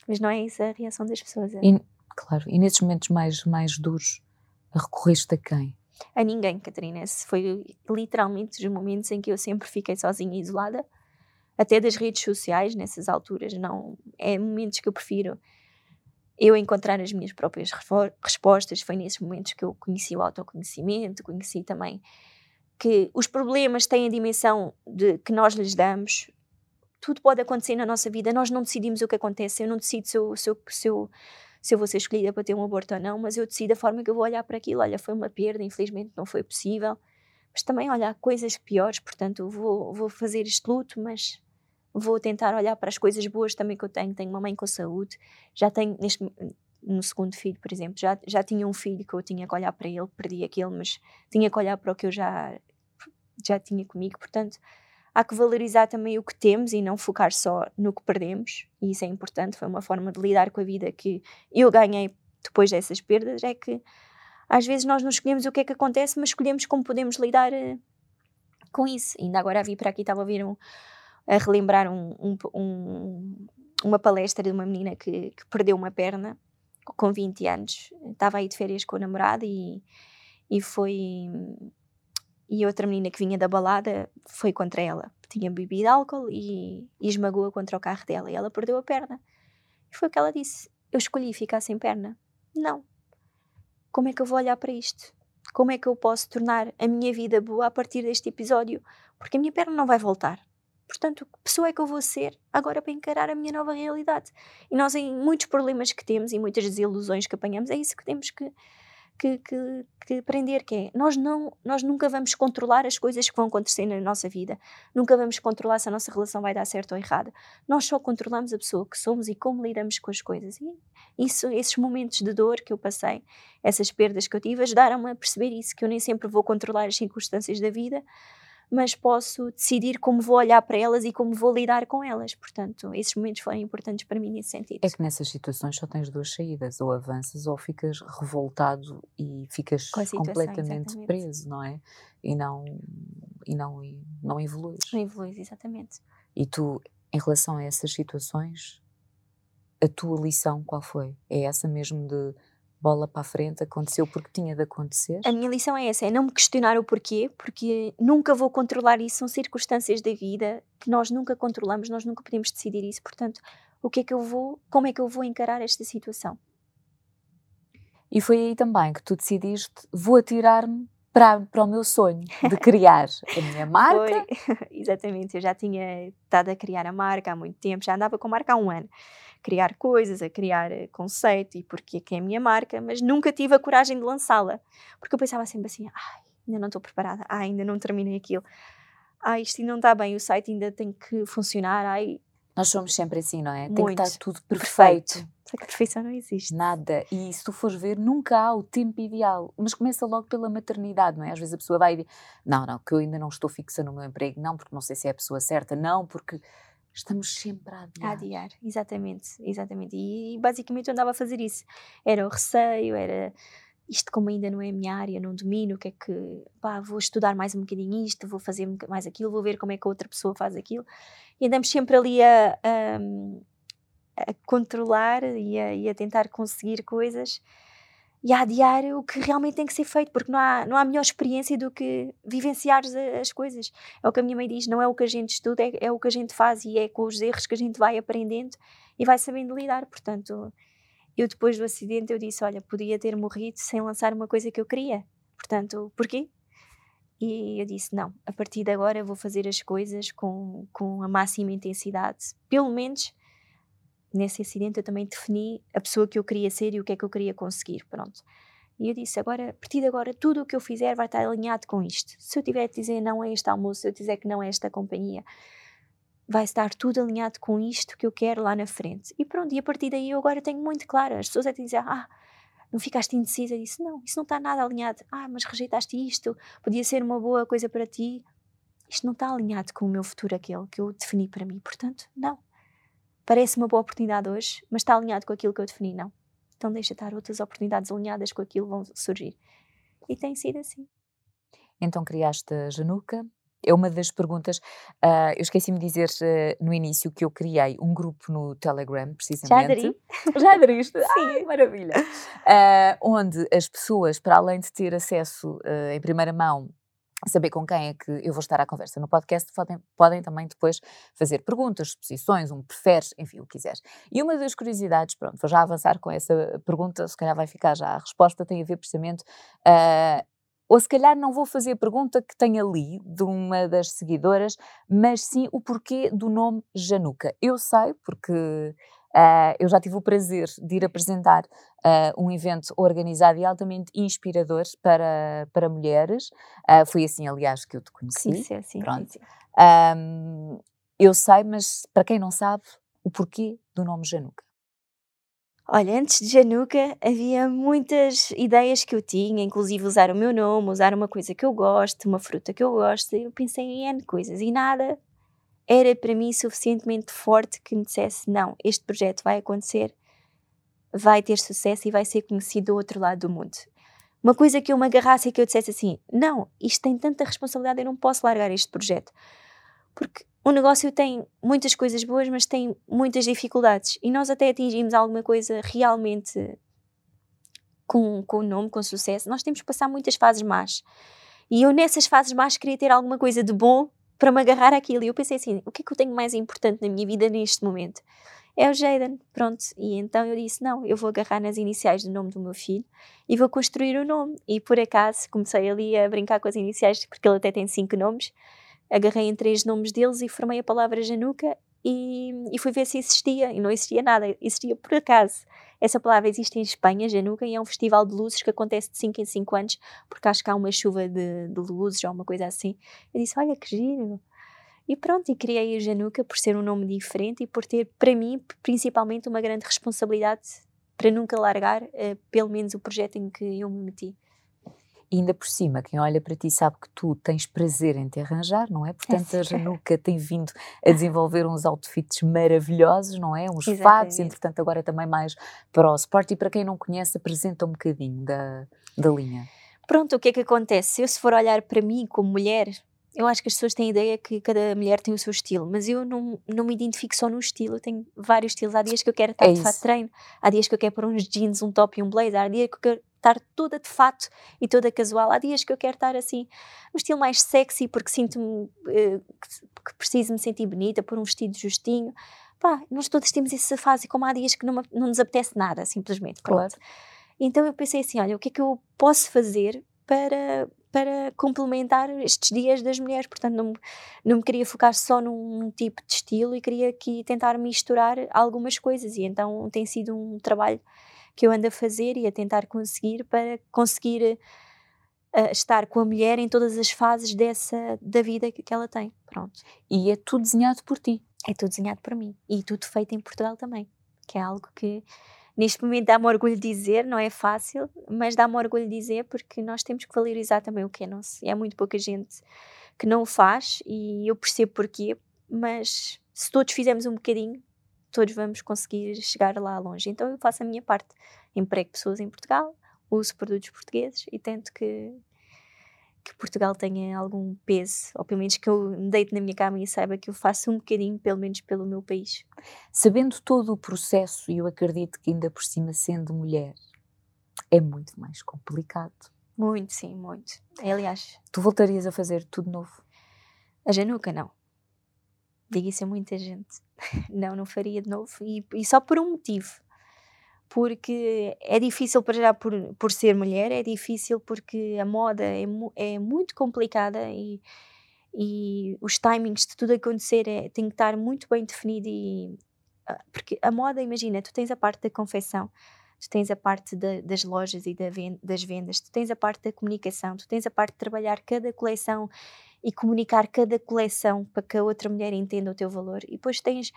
Mas não é essa a reação das pessoas. É? E, claro, e nesses momentos mais, mais duros, recorreste a quem? A ninguém, Catarina. Esse foi literalmente os momentos em que eu sempre fiquei sozinha e isolada, até das redes sociais, nessas alturas. não É momentos que eu prefiro eu encontrar as minhas próprias respostas. Foi nesses momentos que eu conheci o autoconhecimento, conheci também que os problemas têm a dimensão de que nós lhes damos, tudo pode acontecer na nossa vida, nós não decidimos o que acontece, eu não decido se eu, se eu, se eu, se eu vou ser escolhida para ter um aborto ou não, mas eu decido a forma que eu vou olhar para aquilo. Olha, foi uma perda, infelizmente não foi possível, mas também, olha, há coisas piores, portanto, vou, vou fazer este luto, mas vou tentar olhar para as coisas boas também que eu tenho. Tenho uma mãe com saúde, já tenho, neste, no segundo filho, por exemplo, já, já tinha um filho que eu tinha que olhar para ele, perdi aquele, mas tinha que olhar para o que eu já, já tinha comigo, portanto há que valorizar também o que temos e não focar só no que perdemos, e isso é importante, foi uma forma de lidar com a vida que eu ganhei depois dessas perdas, é que às vezes nós não escolhemos o que é que acontece, mas escolhemos como podemos lidar uh, com isso. Ainda agora a vir para aqui, estava a ouvir um, a relembrar um, um, um, uma palestra de uma menina que, que, perdeu uma perna com 20 anos. Estava aí de férias com o namorado e, e foi e outra menina que vinha da balada foi contra ela. Tinha bebido álcool e, e esmagou-a contra o carro dela e ela perdeu a perna. E foi o que ela disse: Eu escolhi ficar sem perna. Não. Como é que eu vou olhar para isto? Como é que eu posso tornar a minha vida boa a partir deste episódio? Porque a minha perna não vai voltar. Portanto, que pessoa é que eu vou ser agora para encarar a minha nova realidade? E nós, em muitos problemas que temos e muitas desilusões que apanhamos, é isso que temos que que, que, que, aprender, que é nós, não, nós nunca vamos controlar as coisas que vão acontecer na nossa vida, nunca vamos controlar se a nossa relação vai dar certo ou errado. Nós só controlamos a pessoa que somos e como lidamos com as coisas. E isso, esses momentos de dor que eu passei, essas perdas que eu tive, ajudaram-me a perceber isso, que eu nem sempre vou controlar as circunstâncias da vida, mas posso decidir como vou olhar para elas e como vou lidar com elas. Portanto, esses momentos foram importantes para mim nesse sentido. É que nessas situações só tens duas saídas, ou avanças ou ficas revoltado e ficas completamente exatamente. preso, não é? E não e não e não evoluís. Não evoluís, exatamente. E tu, em relação a essas situações, a tua lição qual foi? É essa mesmo de bola para a frente, aconteceu porque tinha de acontecer? A minha lição é essa, é não me questionar o porquê, porque nunca vou controlar isso, são circunstâncias da vida que nós nunca controlamos, nós nunca podemos decidir isso, portanto, o que é que eu vou, como é que eu vou encarar esta situação? E foi aí também que tu decidiste, vou atirar-me para, para o meu sonho de criar a minha marca. Foi, exatamente, eu já tinha estado a criar a marca há muito tempo, já andava com a marca há um ano criar coisas, a criar eh, conceito e porque é que é a minha marca, mas nunca tive a coragem de lançá-la, porque eu pensava sempre assim, ai, ainda não estou preparada, ai, ainda não terminei aquilo, ai, isto ainda não está bem, o site ainda tem que funcionar, ai, Nós somos sempre assim, não é? Muito. Tem que estar tudo perfeito. perfeito. Só que a perfeição não existe. Nada. E se tu fores ver, nunca há o tempo ideal. Mas começa logo pela maternidade, não é? Às vezes a pessoa vai e diz: Não, não, que eu ainda não estou fixa no meu emprego. Não, porque não sei se é a pessoa certa. Não, porque estamos sempre a adiar. A adiar, exatamente, exatamente. E basicamente eu andava a fazer isso. Era o receio, era isto como ainda não é a minha área, não domino, o que é que, pá, vou estudar mais um bocadinho isto, vou fazer mais aquilo, vou ver como é que a outra pessoa faz aquilo. E andamos sempre ali a, a, a controlar e a, e a, tentar conseguir coisas e a adiar o que realmente tem que ser feito, porque não há, não há melhor experiência do que vivenciar as coisas. É o que a minha mãe diz, não é o que a gente estuda, é, é o que a gente faz e é com os erros que a gente vai aprendendo e vai sabendo lidar. Portanto, eu depois do acidente eu disse, olha, podia ter morrido sem lançar uma coisa que eu queria. Portanto, porquê? E eu disse, não, a partir de agora vou fazer as coisas com, com a máxima intensidade. Pelo menos nesse acidente eu também defini a pessoa que eu queria ser e o que é que eu queria conseguir, pronto. E eu disse, agora, a partir de agora, tudo o que eu fizer vai estar alinhado com isto. Se eu tiver de dizer não a este almoço, se eu dizer que não a esta companhia, vai estar tudo alinhado com isto que eu quero lá na frente. E pronto, e a partir daí eu agora tenho muito claro. As pessoas até dizem, ah, não ficaste indecisa? Eu disse, não, isso não está nada alinhado. Ah, mas rejeitaste isto, podia ser uma boa coisa para ti. Isto não está alinhado com o meu futuro aquele que eu defini para mim. Portanto, não parece uma boa oportunidade hoje, mas está alinhado com aquilo que eu defini, não. Então deixa estar outras oportunidades alinhadas com aquilo vão surgir. E tem sido assim. Então criaste a Januca. É uma das perguntas. Uh, eu esqueci-me de dizer uh, no início que eu criei um grupo no Telegram, precisamente. Já aderi. Já aderiste? Sim. Ai, maravilha. Uh, onde as pessoas, para além de ter acesso em primeira mão saber com quem é que eu vou estar à conversa no podcast, podem, podem também depois fazer perguntas, exposições, um preferes, enfim, o que quiseres. E uma das curiosidades, pronto, vou já avançar com essa pergunta, se calhar vai ficar já a resposta, tem a ver precisamente, uh, ou se calhar não vou fazer a pergunta que tem ali de uma das seguidoras, mas sim o porquê do nome Januca. Eu sei, porque Uh, eu já tive o prazer de ir apresentar uh, um evento organizado e altamente inspirador para, para mulheres. Uh, foi assim, aliás, que eu te conheci. Sim, sim, sim. Pronto. Um, eu sei, mas para quem não sabe, o porquê do nome Januca? Olha, antes de Januca havia muitas ideias que eu tinha, inclusive usar o meu nome, usar uma coisa que eu gosto, uma fruta que eu gosto. Eu pensei em N coisas e nada era para mim suficientemente forte que me dissesse: não, este projeto vai acontecer, vai ter sucesso e vai ser conhecido do outro lado do mundo. Uma coisa que eu me agarrasse e que eu dissesse assim: não, isto tem tanta responsabilidade, eu não posso largar este projeto. Porque o negócio tem muitas coisas boas, mas tem muitas dificuldades. E nós até atingimos alguma coisa realmente com, com o nome, com sucesso. Nós temos que passar muitas fases más. E eu, nessas fases más, queria ter alguma coisa de bom para me agarrar àquilo. E eu pensei assim: o que é que eu tenho mais importante na minha vida neste momento? É o Jaden, pronto. E então eu disse: não, eu vou agarrar nas iniciais do nome do meu filho e vou construir o nome. E por acaso comecei ali a brincar com as iniciais, porque ele até tem cinco nomes. Agarrei em três nomes deles e formei a palavra Januca e, e fui ver se existia. E não existia nada, existia por acaso. Essa palavra existe em Espanha, Januca, e é um festival de luzes que acontece de 5 em 5 anos, porque acho que há uma chuva de, de luzes ou uma coisa assim. Eu disse: Olha que giro. E pronto, e criei a Januca por ser um nome diferente e por ter, para mim, principalmente uma grande responsabilidade para nunca largar, uh, pelo menos, o projeto em que eu me meti. E ainda por cima, quem olha para ti sabe que tu tens prazer em te arranjar, não é? Portanto, a Januca tem vindo a desenvolver uns outfits maravilhosos, não é? Uns Exatamente. fatos, entretanto, agora também mais para o sport. E para quem não conhece, apresenta um bocadinho da, da linha. Pronto, o que é que acontece? Eu, se for olhar para mim como mulher, eu acho que as pessoas têm a ideia que cada mulher tem o seu estilo, mas eu não, não me identifico só no estilo, eu tenho vários estilos. Há dias que eu quero estar é de fato treino, há dias que eu quero pôr uns jeans, um top e um blazer, há dias que eu quero estar toda de fato e toda casual. Há dias que eu quero estar assim, um estilo mais sexy, porque sinto-me uh, que, preciso me sentir bonita, por um vestido justinho. Pá, nós todos temos essa fase, como há dias que não, não nos apetece nada, simplesmente. Claro. Então eu pensei assim: olha, o que é que eu posso fazer para, para complementar estes dias das mulheres. Portanto, não, não me queria focar só num tipo de estilo e queria aqui tentar misturar algumas coisas. E então tem sido um trabalho que eu ando a fazer e a tentar conseguir para conseguir uh, estar com a mulher em todas as fases dessa da vida que, que ela tem. Pronto. E é tudo desenhado por ti. é tudo desenhado por mim e tudo feito em Portugal também, que é algo que neste momento dá-me orgulho dizer, não é fácil, mas dá-me orgulho dizer porque nós temos que valorizar também o que é nosso. E há muito pouca gente que não o faz e eu percebo porquê, mas se todos fizermos um bocadinho, todos vamos conseguir chegar lá longe. Então eu faço a minha parte, emprego pessoas em Portugal, uso produtos portugueses e tento que que Portugal tenha algum peso, ou pelo menos que eu me deite na minha cama e saiba que eu faço um bocadinho, pelo menos pelo meu país. Sabendo todo o processo, e eu acredito que ainda por cima sendo mulher, é muito mais complicado. Muito, sim, muito. Aliás. Tu voltarias a fazer tudo novo? A Januca, não. Digo isso a muita gente. Não, não faria de novo. E, e só por um motivo porque é difícil para já por, por ser mulher, é difícil porque a moda é, é muito complicada e, e os timings de tudo acontecer é, tem que estar muito bem definido e ah, porque a moda, imagina, tu tens a parte da confecção, tu tens a parte da, das lojas e da das vendas, tu tens a parte da comunicação, tu tens a parte de trabalhar cada coleção e comunicar cada coleção para que a outra mulher entenda o teu valor e depois tens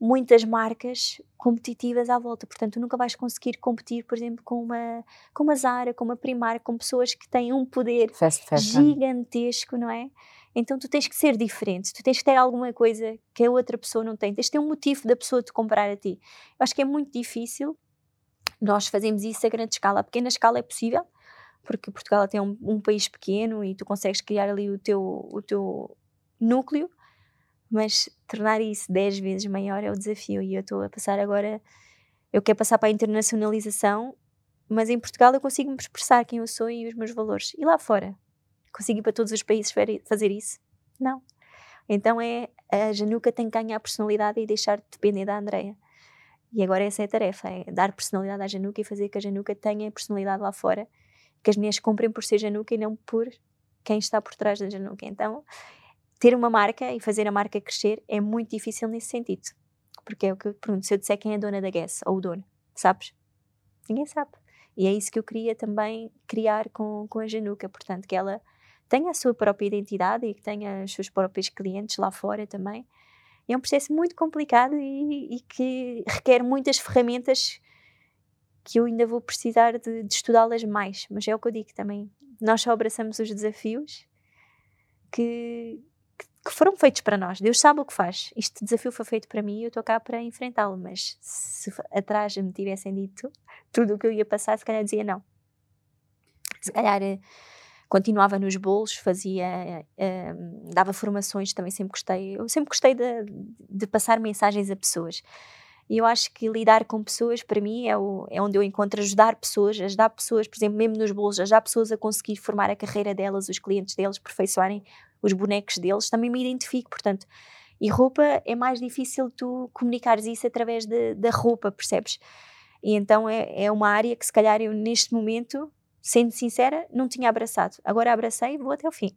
muitas marcas competitivas à volta. Portanto, tu nunca vais conseguir competir, por exemplo, com uma, com uma Zara, com uma Primark, com pessoas que têm um poder gigantesco, não é? Então tu tens que ser diferente, tu tens que ter alguma coisa que a outra pessoa não tem, tens de ter um motivo da pessoa te comprar a ti. Eu acho que é muito difícil nós fazemos isso a grande escala. A pequena escala é possível, porque Portugal é um, um país pequeno e tu consegues criar ali o teu, o teu núcleo, mas tornar isso 10 vezes maior é o desafio e eu estou a passar agora, eu quero passar para a internacionalização, mas em Portugal eu consigo me expressar quem eu sou e os meus valores. E lá fora? Consigo ir para todos os países fazer isso? Não. Então é a Januca tem que ganhar personalidade e deixar de depender da Andreia. E agora essa é a tarefa, é dar personalidade à Januca e fazer que a Januca tenha personalidade lá fora, que as mulheres comprem por ser Januca e não por quem está por trás da Januca. Então ter uma marca e fazer a marca crescer é muito difícil nesse sentido. Porque é o que eu pergunto, se eu disser quem é a dona da Guess ou o dono, sabes? Ninguém sabe. E é isso que eu queria também criar com, com a Januca, portanto, que ela tenha a sua própria identidade e que tenha os seus próprios clientes lá fora também. É um processo muito complicado e, e que requer muitas ferramentas que eu ainda vou precisar de, de estudá-las mais. Mas é o que eu digo também. Nós só abraçamos os desafios que, que foram feitos para nós. Deus sabe o que faz. Este desafio foi feito para mim e eu estou cá para enfrentá-lo. Mas se atrás me tivessem dito tudo o que eu ia passar, se calhar dizia não. Se calhar eh, continuava nos bolos, fazia, uh, dava formações, também sempre gostei. Eu sempre gostei de, de, passar mensagens a pessoas. E eu acho que lidar com pessoas, para mim, é, o, é onde eu encontro ajudar pessoas, ajudar pessoas, por exemplo, mesmo nos bolos, ajudar pessoas a conseguir formar a carreira delas, os clientes deles, perfeiçoarem os bonecos deles, também me identifico, portanto. E roupa é mais difícil tu comunicares isso através de, da roupa, percebes? E então é, é uma área que se calhar eu neste momento, sendo sincera, não tinha abraçado. Agora abracei e vou até o fim.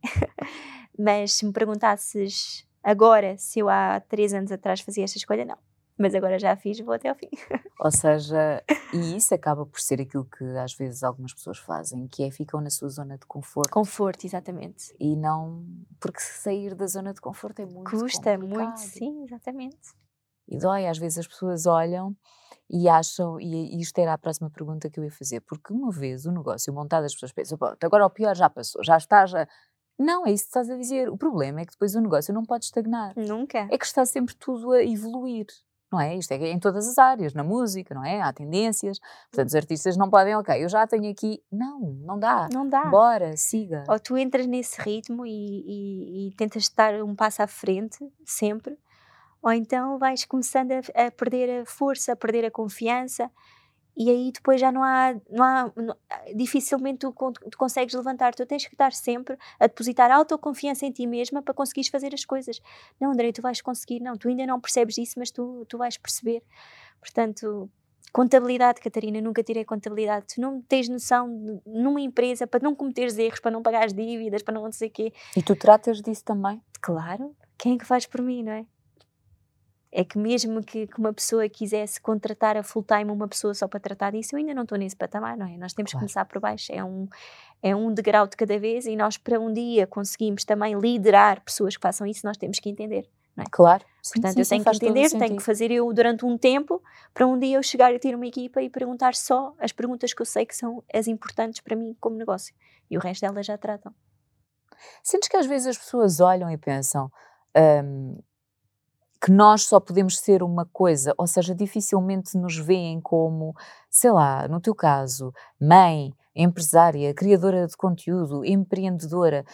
Mas se me perguntasses agora se eu há três anos atrás fazia esta escolha, não mas agora já fiz, vou até ao fim. Ou seja, e isso acaba por ser aquilo que às vezes algumas pessoas fazem, que é ficam na sua zona de conforto. Conforto, exatamente. E não. Porque sair da zona de conforto é muito Custa complicado. muito, sim, exatamente. E dói, às vezes as pessoas olham e acham, e isto era a próxima pergunta que eu ia fazer, porque uma vez o negócio montado, as pessoas pensam, agora o pior já passou, já está, já. Não, é isso que estás a dizer. O problema é que depois o negócio não pode estagnar. Nunca. É que está sempre tudo a evoluir não é? Isto é em todas as áreas, na música, não é? Há tendências, portanto os artistas não podem, ok, eu já tenho aqui, não, não dá. Não dá. Bora, siga. Ou tu entras nesse ritmo e, e, e tentas estar um passo à frente, sempre, ou então vais começando a, a perder a força, a perder a confiança e aí depois já não há, não há não, dificilmente tu, tu, consegues levantar, tu tens que estar sempre a depositar autoconfiança em ti mesma para conseguires fazer as coisas. Não, André, tu vais conseguir, não, tu ainda não percebes isso, mas tu, tu vais perceber. Portanto, contabilidade, Catarina, nunca tirei contabilidade. Tu não tens noção de, numa empresa para não cometeres erros, para não pagar as dívidas, para não não sei o quê. E tu tratas disso também? Claro, quem é que faz por mim, não é? É que mesmo que, que, uma pessoa quisesse contratar a full time uma pessoa só para tratar disso, eu ainda não estou nesse patamar, não é? Nós temos claro. que começar por baixo, é um, é um degrau de cada vez e nós para um dia conseguimos também liderar pessoas que façam isso, nós temos que entender Não é? Claro. Portanto, sim, eu tenho que entender, tenho que fazer eu durante um tempo para um dia eu chegar a ter uma equipa e perguntar só as perguntas que eu sei que são as importantes para mim como negócio. E o resto delas já tratam. Sentes que às vezes as pessoas olham e pensam um, que nós só podemos ser uma coisa, ou seja, dificilmente nos veem como, sei lá, no teu caso, mãe, empresária, criadora de conteúdo, empreendedora.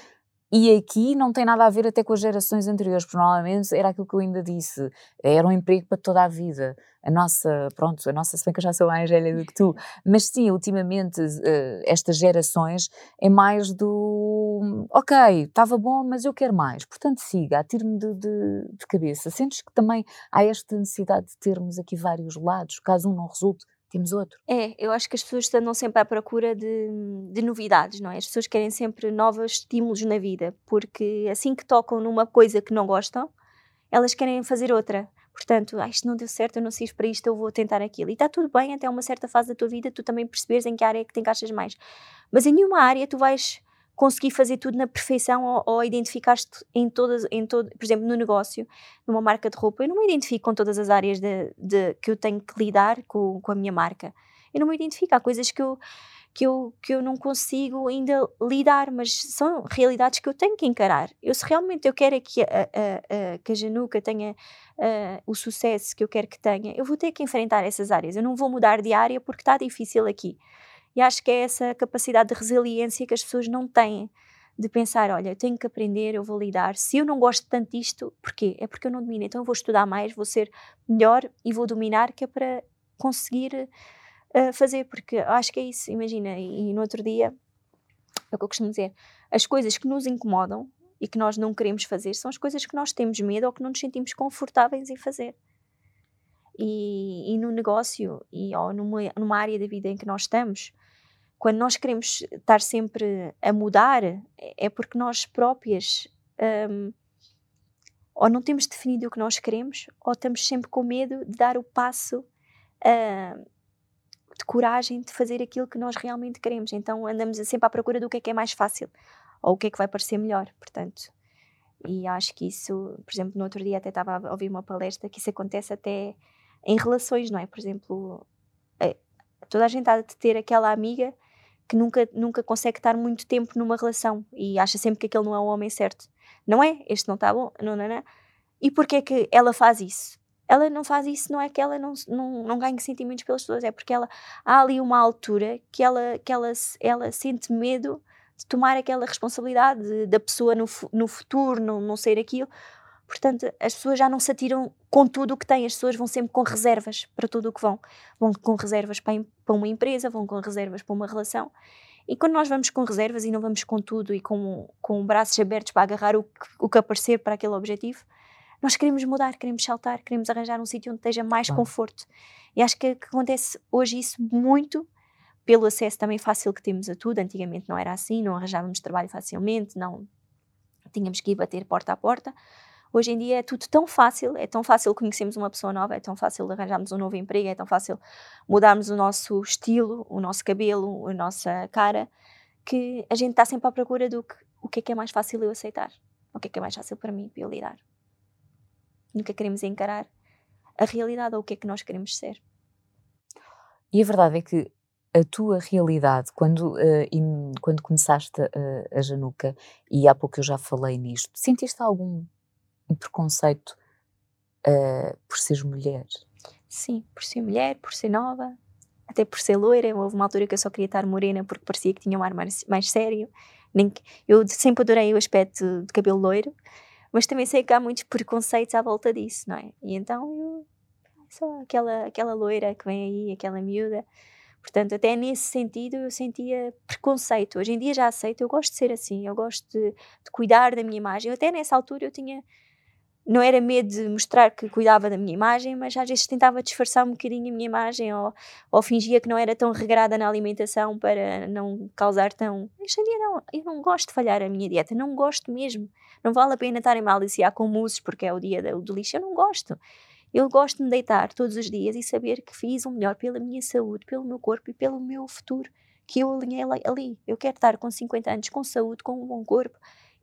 E aqui não tem nada a ver até com as gerações anteriores, porque normalmente era aquilo que eu ainda disse, era um emprego para toda a vida. A nossa, pronto, a nossa, se bem que eu já sou mais velha do que tu, mas sim, ultimamente uh, estas gerações é mais do, ok, estava bom, mas eu quero mais, portanto siga, atire-me de, de, de cabeça. Sentes que também há esta necessidade de termos aqui vários lados, caso um não resulte, temos outro. É, eu acho que as pessoas andam sempre à procura de, de, novidades, não é? As pessoas querem sempre novos estímulos na vida, porque assim que tocam numa coisa que não gostam, elas querem fazer outra. Portanto, ah, isto não deu certo, eu não sirvo para isto, eu vou tentar aquilo. E está tudo bem até uma certa fase da tua vida, tu também perceberes em que área é que te encaixas mais. Mas em nenhuma área tu vais conseguir fazer tudo na perfeição ou, ou identificar-te em todas, em todo, por exemplo, no negócio, numa marca de roupa, eu não me identifico com todas as áreas de, de que eu tenho que lidar com, com a minha marca. Eu não me identifico, há coisas que eu, que eu, que eu não consigo ainda lidar, mas são realidades que eu tenho que encarar. Eu, se realmente eu quero que a, a, a, que a Januca tenha o sucesso que eu quero que tenha, eu vou ter que enfrentar essas áreas. Eu não vou mudar de área porque está difícil aqui. E acho que é essa capacidade de resiliência que as pessoas não têm. De pensar, olha, eu tenho que aprender, eu vou lidar. Se eu não gosto tanto disto, porquê? É porque eu não domino. Então eu vou estudar mais, vou ser melhor e vou dominar, que é para conseguir uh, fazer. Porque acho que é isso, imagina. E, e no outro dia, é o que eu costumo dizer: as coisas que nos incomodam e que nós não queremos fazer são as coisas que nós temos medo ou que não nos sentimos confortáveis em fazer. E, e no negócio e, ou numa, numa área da vida em que nós estamos, quando nós queremos estar sempre a mudar, é porque nós próprias um, ou não temos definido o que nós queremos, ou estamos sempre com medo de dar o passo uh, de coragem de fazer aquilo que nós realmente queremos. Então andamos sempre à procura do que é que é mais fácil, ou o que é que vai parecer melhor. Portanto, e acho que isso, por exemplo, no outro dia até estava a ouvir uma palestra que isso acontece até em relações, não é? Por exemplo, eh, toda a gente há de ter aquela amiga que nunca, nunca consegue estar muito tempo numa relação e acha sempre que aquele não é o homem certo. Não é? Este não está bom? Não, não, não. E porquê é que ela faz isso? Ela não faz isso, não é que ela não, não, não ganhe sentimentos pelas pessoas, é porque ela há ali uma altura que ela, que ela, ela sente medo de tomar aquela responsabilidade da pessoa no, no futuro, não, não ser aquilo, Portanto, as pessoas já não se atiram com tudo o que têm, as pessoas vão sempre com reservas para tudo o que vão. Vão com reservas para, para uma empresa, vão com reservas para uma relação. E quando nós vamos com reservas e não vamos com tudo e com, com braços abertos para agarrar o que, o que aparecer para aquele objetivo, nós queremos mudar, queremos saltar, queremos arranjar um sítio onde esteja mais conforto. E acho que, que, acontece hoje isso muito pelo acesso também fácil que temos a tudo. Antigamente não era assim, não arranjávamos trabalho facilmente, não tínhamos que ir bater porta a porta. Hoje em dia é tudo tão fácil, é tão fácil conhecermos uma pessoa nova, é tão fácil arranjarmos um novo emprego, é tão fácil mudarmos o nosso estilo, o nosso cabelo, a nossa cara, que a gente está sempre à procura do que, o que é que é mais fácil eu aceitar, o que é que é mais fácil para mim, para eu lidar. Nunca queremos encarar a realidade ou o que é que nós queremos ser. E a verdade é que a tua realidade, quando, uh, quando começaste a, a Januca, e há pouco eu já falei nisto, sentiste algum um preconceito uh, por seres mulher? Sim, por ser mulher, por ser nova, até por ser loira. Houve uma altura que eu só queria estar morena porque parecia que tinha um ar mais, mais sério. Nem que, eu sempre adorei o aspecto de cabelo loiro, mas também sei que há muitos preconceitos à volta disso, não é? E então eu só aquela, aquela loira que vem aí, aquela miúda. Portanto, até nesse sentido eu sentia preconceito. Hoje em dia já aceito, eu gosto de ser assim, eu gosto de, de cuidar da minha imagem. Até nessa altura eu tinha não era medo de mostrar que cuidava da minha imagem, mas às vezes tentava disfarçar um bocadinho a minha imagem ou, ou fingia que não era tão regrada na alimentação para não causar tão. Em dia não, eu não gosto de falhar a minha dieta, não gosto mesmo. Não vale a pena estar em maliciar com mousses porque é o dia do lixo, eu não gosto. Eu gosto de me deitar todos os dias e saber que fiz o melhor pela minha saúde, pelo meu corpo e pelo meu futuro, que eu alinhei ali. Eu quero estar com 50 anos com saúde, com um bom corpo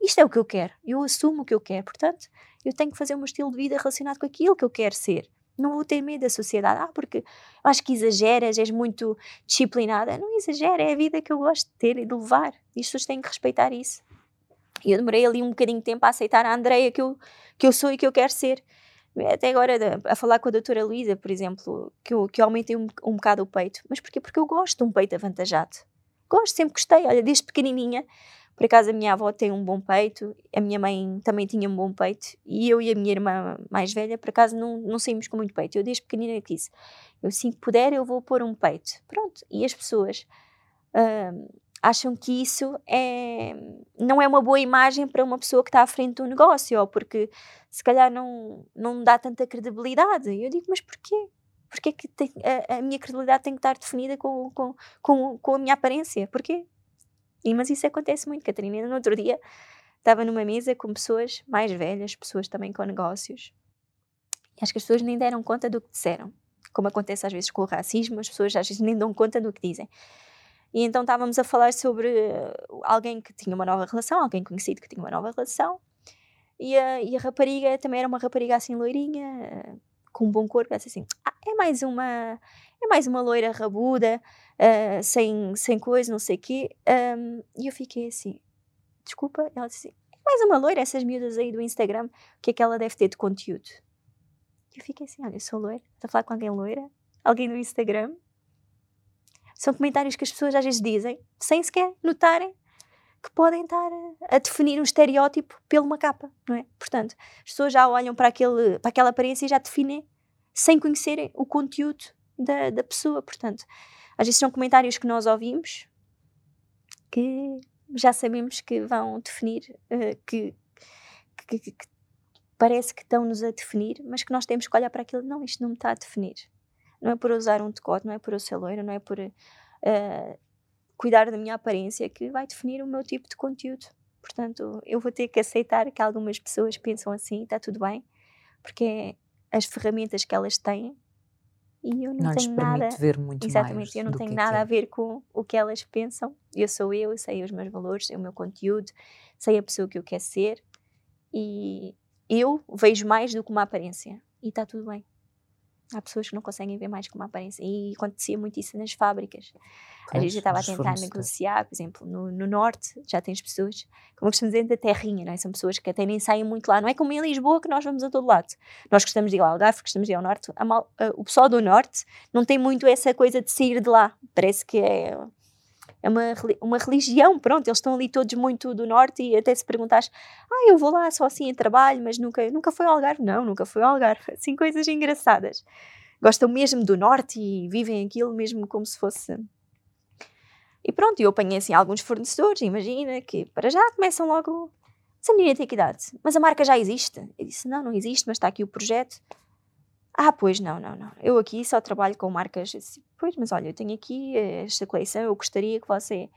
isto é o que eu quero, eu assumo o que eu quero, portanto, eu tenho que fazer meu estilo de vida relacionado com aquilo que eu quero ser. Não vou ter medo da sociedade. Ah, porque acho que exageras, és muito disciplinada. Não exagera, é a vida que eu gosto de ter e de levar. E as pessoas têm que respeitar isso. E eu demorei ali um bocadinho de tempo a aceitar a Andreia que eu, que eu sou e que eu quero ser. Até agora, a falar com a doutora Luísa, por exemplo, que eu, que eu aumentei um, um bocado o peito. Mas porquê? Porque eu gosto de um peito avantajado. Gosto, sempre gostei. Olha, desde pequenininha, por acaso a minha avó tem um bom peito, a minha mãe também tinha um bom peito, e eu e a minha irmã mais velha, por acaso, não, não saímos com muito peito. Eu desde pequenina disse, eu que puder eu vou pôr um peito. Pronto, e as pessoas... Uh, acham que isso é, não é uma boa imagem para uma pessoa que está à frente do negócio, ou porque se calhar não, não dá tanta credibilidade. E eu digo, mas porquê? Porquê que tem, a, a, minha credibilidade tem que estar definida com, com, com, com a minha aparência? Porquê? E, mas isso acontece muito, Catarina. No outro dia estava numa mesa com pessoas mais velhas, pessoas também com negócios. E acho que as pessoas nem deram conta do que disseram. Como acontece às vezes com o racismo, as pessoas às vezes nem dão conta do que dizem. E então estávamos a falar sobre eh, alguém que tinha uma nova relação, alguém conhecido que tinha uma nova relação. E a, e a rapariga também era uma rapariga assim loirinha, com um bom corpo, disse assim: ah, é mais uma é mais uma loira rabuda, uh, sem, sem coisa, não sei o quê. Um, e eu fiquei assim: desculpa. Ela disse assim: é mais uma loira, essas miúdas aí do Instagram, o que é que ela deve ter de conteúdo? E eu fiquei assim: olha, eu sou loira, estou a falar com alguém loira, alguém do Instagram, são comentários que as pessoas às vezes dizem, sem sequer notarem que podem estar a, definir um estereótipo pela uma capa, não é? Portanto, as pessoas já olham para, aquele, para aquela aparência e já definem sem conhecerem o conteúdo da, da pessoa. Portanto, às vezes são comentários que nós ouvimos que já sabemos que vão definir, uh, que, que, que, que, parece que estão-nos a definir, mas que nós temos que olhar para aquilo, não, isto não me está a definir. Não é por usar um decote, não é por eu ser loira, não é por uh, cuidar da minha aparência que vai definir o meu tipo de conteúdo. Portanto, eu vou ter que aceitar que algumas pessoas pensam assim, está tudo bem, porque é as ferramentas que elas têm e eu não, não tenho nada. ver muito exatamente, eu não tenho nada é. a ver com o que elas pensam. Eu sou eu, eu sei os meus valores, sei o meu conteúdo, sei a pessoa que eu quero ser e eu vejo mais do que uma aparência e está tudo bem. Há pessoas que não conseguem ver mais com uma aparência. E acontecia muito isso nas fábricas. Às vezes eu estava a tentar negociar, por exemplo, no, no, norte já tens pessoas, como costumamos dizer, da terrinha, não é? São pessoas que até nem saem muito lá. Não é como em Lisboa que nós vamos a todo lado. Nós gostamos de ir ao Algarve, gostamos de ir ao norte. Mal, uh, o pessoal do norte não tem muito essa coisa de sair de lá. Parece que é é uma, uma religião, pronto, eles estão ali todos muito do norte e até se perguntas, ah, eu vou lá só assim em trabalho, mas nunca, nunca foi ao Algarve. Não, nunca foi ao Algarve. Assim, coisas engraçadas. Gostam mesmo do norte e vivem aquilo mesmo como se fosse... E pronto, eu apanhei assim alguns fornecedores, imagina, que para já começam logo... Essa menina tem que idade? Mas a marca já existe? Eu disse, não, não existe, mas está aqui o projeto. Ah, pois não, não, não. Eu aqui só trabalho com marcas. Disse, pois, mas olha, eu tenho aqui esta coleção, eu gostaria que você.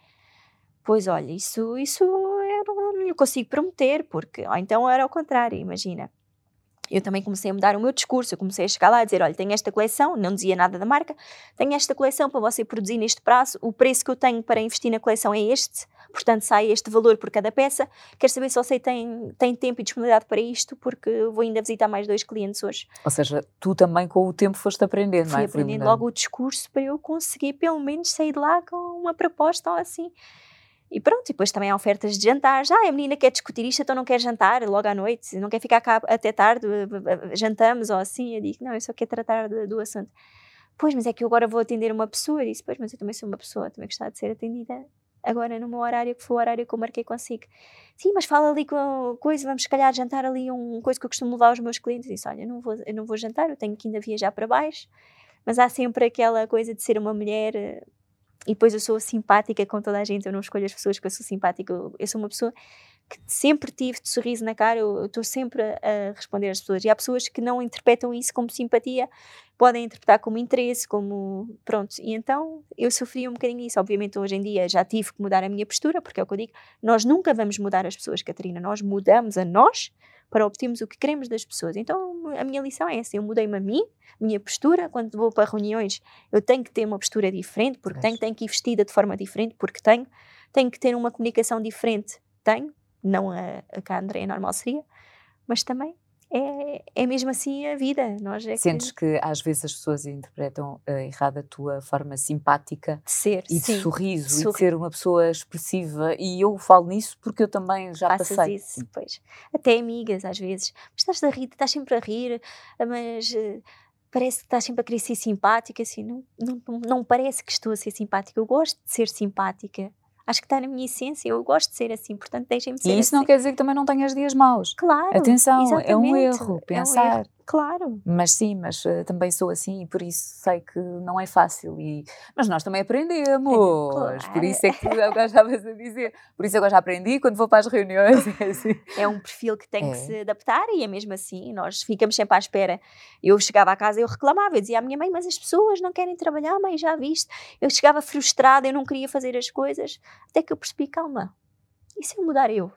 Pois olha, isso, isso eu não, não consigo prometer, porque. Ou então era ao contrário, imagina eu também comecei a mudar o meu discurso. Eu comecei a chegar lá a dizer: olha, tenho esta coleção, não dizia nada da marca, tenho esta coleção para você produzir neste prazo, o preço que eu tenho para investir na coleção é este, portanto sai este valor por cada peça. Quero saber se você tem, tem tempo e disponibilidade para isto, porque vou ainda visitar mais dois clientes hoje. Ou seja, tu também com o tempo foste aprendendo, Fui não é? Fui aprendendo logo o discurso para eu conseguir pelo menos sair de lá com uma proposta ou assim. E pronto, e depois também há ofertas de jantar. Já a menina quer discutir isto, então não quer jantar logo à noite, não quer ficar cá até tarde, jantamos ou assim. Eu digo, não, eu só quero tratar do assunto. Pois, mas é que eu agora vou atender uma pessoa. Eu disse, pois, mas eu também sou uma pessoa, também gostava de ser atendida agora no meu horário, que foi o horário que eu marquei consigo. Sim, mas fala ali com coisa, vamos se calhar jantar ali um coisa que eu costumo levar aos meus clientes. Eu disse, olha, eu não vou, eu não vou jantar, eu tenho que ainda viajar para baixo. Mas há sempre aquela coisa de ser uma mulher e depois eu sou simpática com toda a gente, eu não escolho as pessoas que eu sou simpática, eu, eu sou uma pessoa que sempre tive de sorriso na cara, eu estou sempre a, a, responder às pessoas. E há pessoas que não interpretam isso como simpatia, podem interpretar como interesse, como. Pronto. E então eu sofri um bocadinho isso. Obviamente, hoje em dia já tive que mudar a minha postura, porque é o que eu digo: nós nunca vamos mudar as pessoas, Catarina, nós mudamos a nós para obtermos o que queremos das pessoas. Então a minha lição é essa: eu mudei-me a mim, minha postura. Quando vou para reuniões, eu tenho que ter uma postura diferente, porque tenho, tenho que ir vestida de forma diferente, porque tenho, tenho que ter uma comunicação diferente, tenho. não a, a que a Andréia normal seria, mas também é, é mesmo assim a vida. Nós é Sentes que... que às vezes as pessoas interpretam uh, errado a tua forma simpática de ser e sim. de sorriso Sorri... e de ser uma pessoa expressiva. E eu falo nisso porque eu também já Passas passei. isso, pois. Até amigas às vezes. Mas estás a rir, estás sempre a rir, mas. Uh, parece que estás sempre a querer ser simpática, assim, não, não, não parece que estou a ser simpática. Eu gosto de ser simpática acho que está na minha essência, eu gosto de ser assim, portanto deixem-me ser E isso assim. não quer dizer que também não tenhas dias maus. Claro. Atenção, é um erro pensar. É um erro. Claro. Mas sim, mas uh, também sou assim e por isso sei que não é fácil. E... Mas nós também aprendemos. Claro. Por isso é que tu agora estavas a dizer. Por isso agora já aprendi quando vou para as reuniões. É, assim. é um perfil que tem é. que se adaptar e é mesmo assim. Nós ficamos sempre à espera. Eu chegava à casa e eu reclamava. Eu dizia à minha mãe, mas as pessoas não querem trabalhar, mãe, já viste. Eu chegava frustrada, eu não queria fazer as coisas. Até que eu percebi, calma. E se eu mudar eu?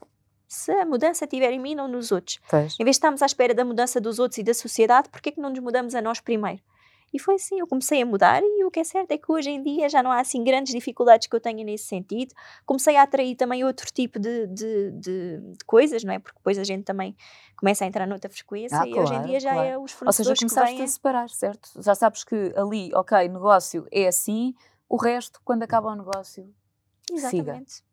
Se a mudança estiver em mim, não nos outros. Pois. Em vez de estarmos à espera da mudança dos outros e da sociedade, por que não nos mudamos a nós primeiro? E foi assim, eu comecei a mudar e o que é certo é que hoje em dia já não há assim grandes dificuldades que eu tenha nesse sentido. Comecei a atrair também outro tipo de, de, de, de coisas, não é? Porque depois a gente também começa a entrar noutra frequência ah, e claro, hoje em dia já claro. é os fornecedores Ou seja, começaste vêm... a separar, certo? Já sabes que ali, ok, negócio é assim, o resto, quando acaba o negócio, Exatamente. Siga.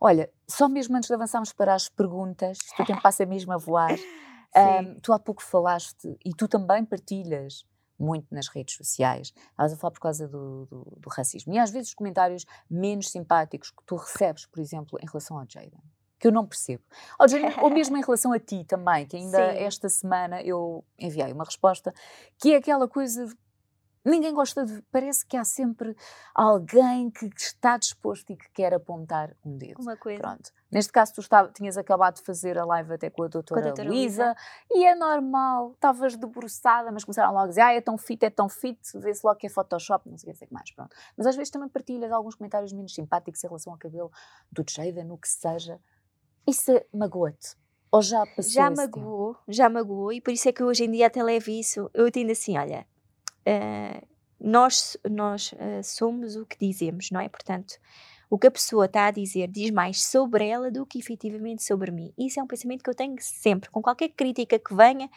Olha, só mesmo antes de avançarmos para as perguntas, o tempo passa mesmo a voar. um, tu há pouco falaste, e tu também partilhas muito nas redes sociais, estavas a falar por causa do, do, do, racismo. E às vezes os comentários menos simpáticos que tu recebes, por exemplo, em relação ao Jaden, que eu não percebo. Ou, Jaden, ou mesmo em relação a ti também, que ainda Sim. esta semana eu enviei uma resposta, que é aquela coisa Ninguém gosta de. Parece que há sempre alguém que está disposto e que quer apontar um dedo. Uma coisa. Pronto. Neste caso, tu estava, tinhas acabado de fazer a live até com a doutora, doutora Luísa e é normal. Estavas debruçada, mas começaram logo a dizer: ah, é tão fit, é tão fit, vê-se logo que é Photoshop, não sei o que mais. Pronto. Mas às vezes também partilhas alguns comentários menos simpáticos em relação ao cabelo do Jaden, no que seja. Isso magoa-te. Ou já passou Já magoou, já magoou, e por isso é que hoje em dia até levo isso. Eu entendo assim: olha, uh, nós, nós uh, somos o que dizemos, não é? Portanto, o que a pessoa está a dizer diz mais sobre ela do que efetivamente sobre mim. Isso é um pensamento que eu tenho sempre. Com qualquer crítica que venha,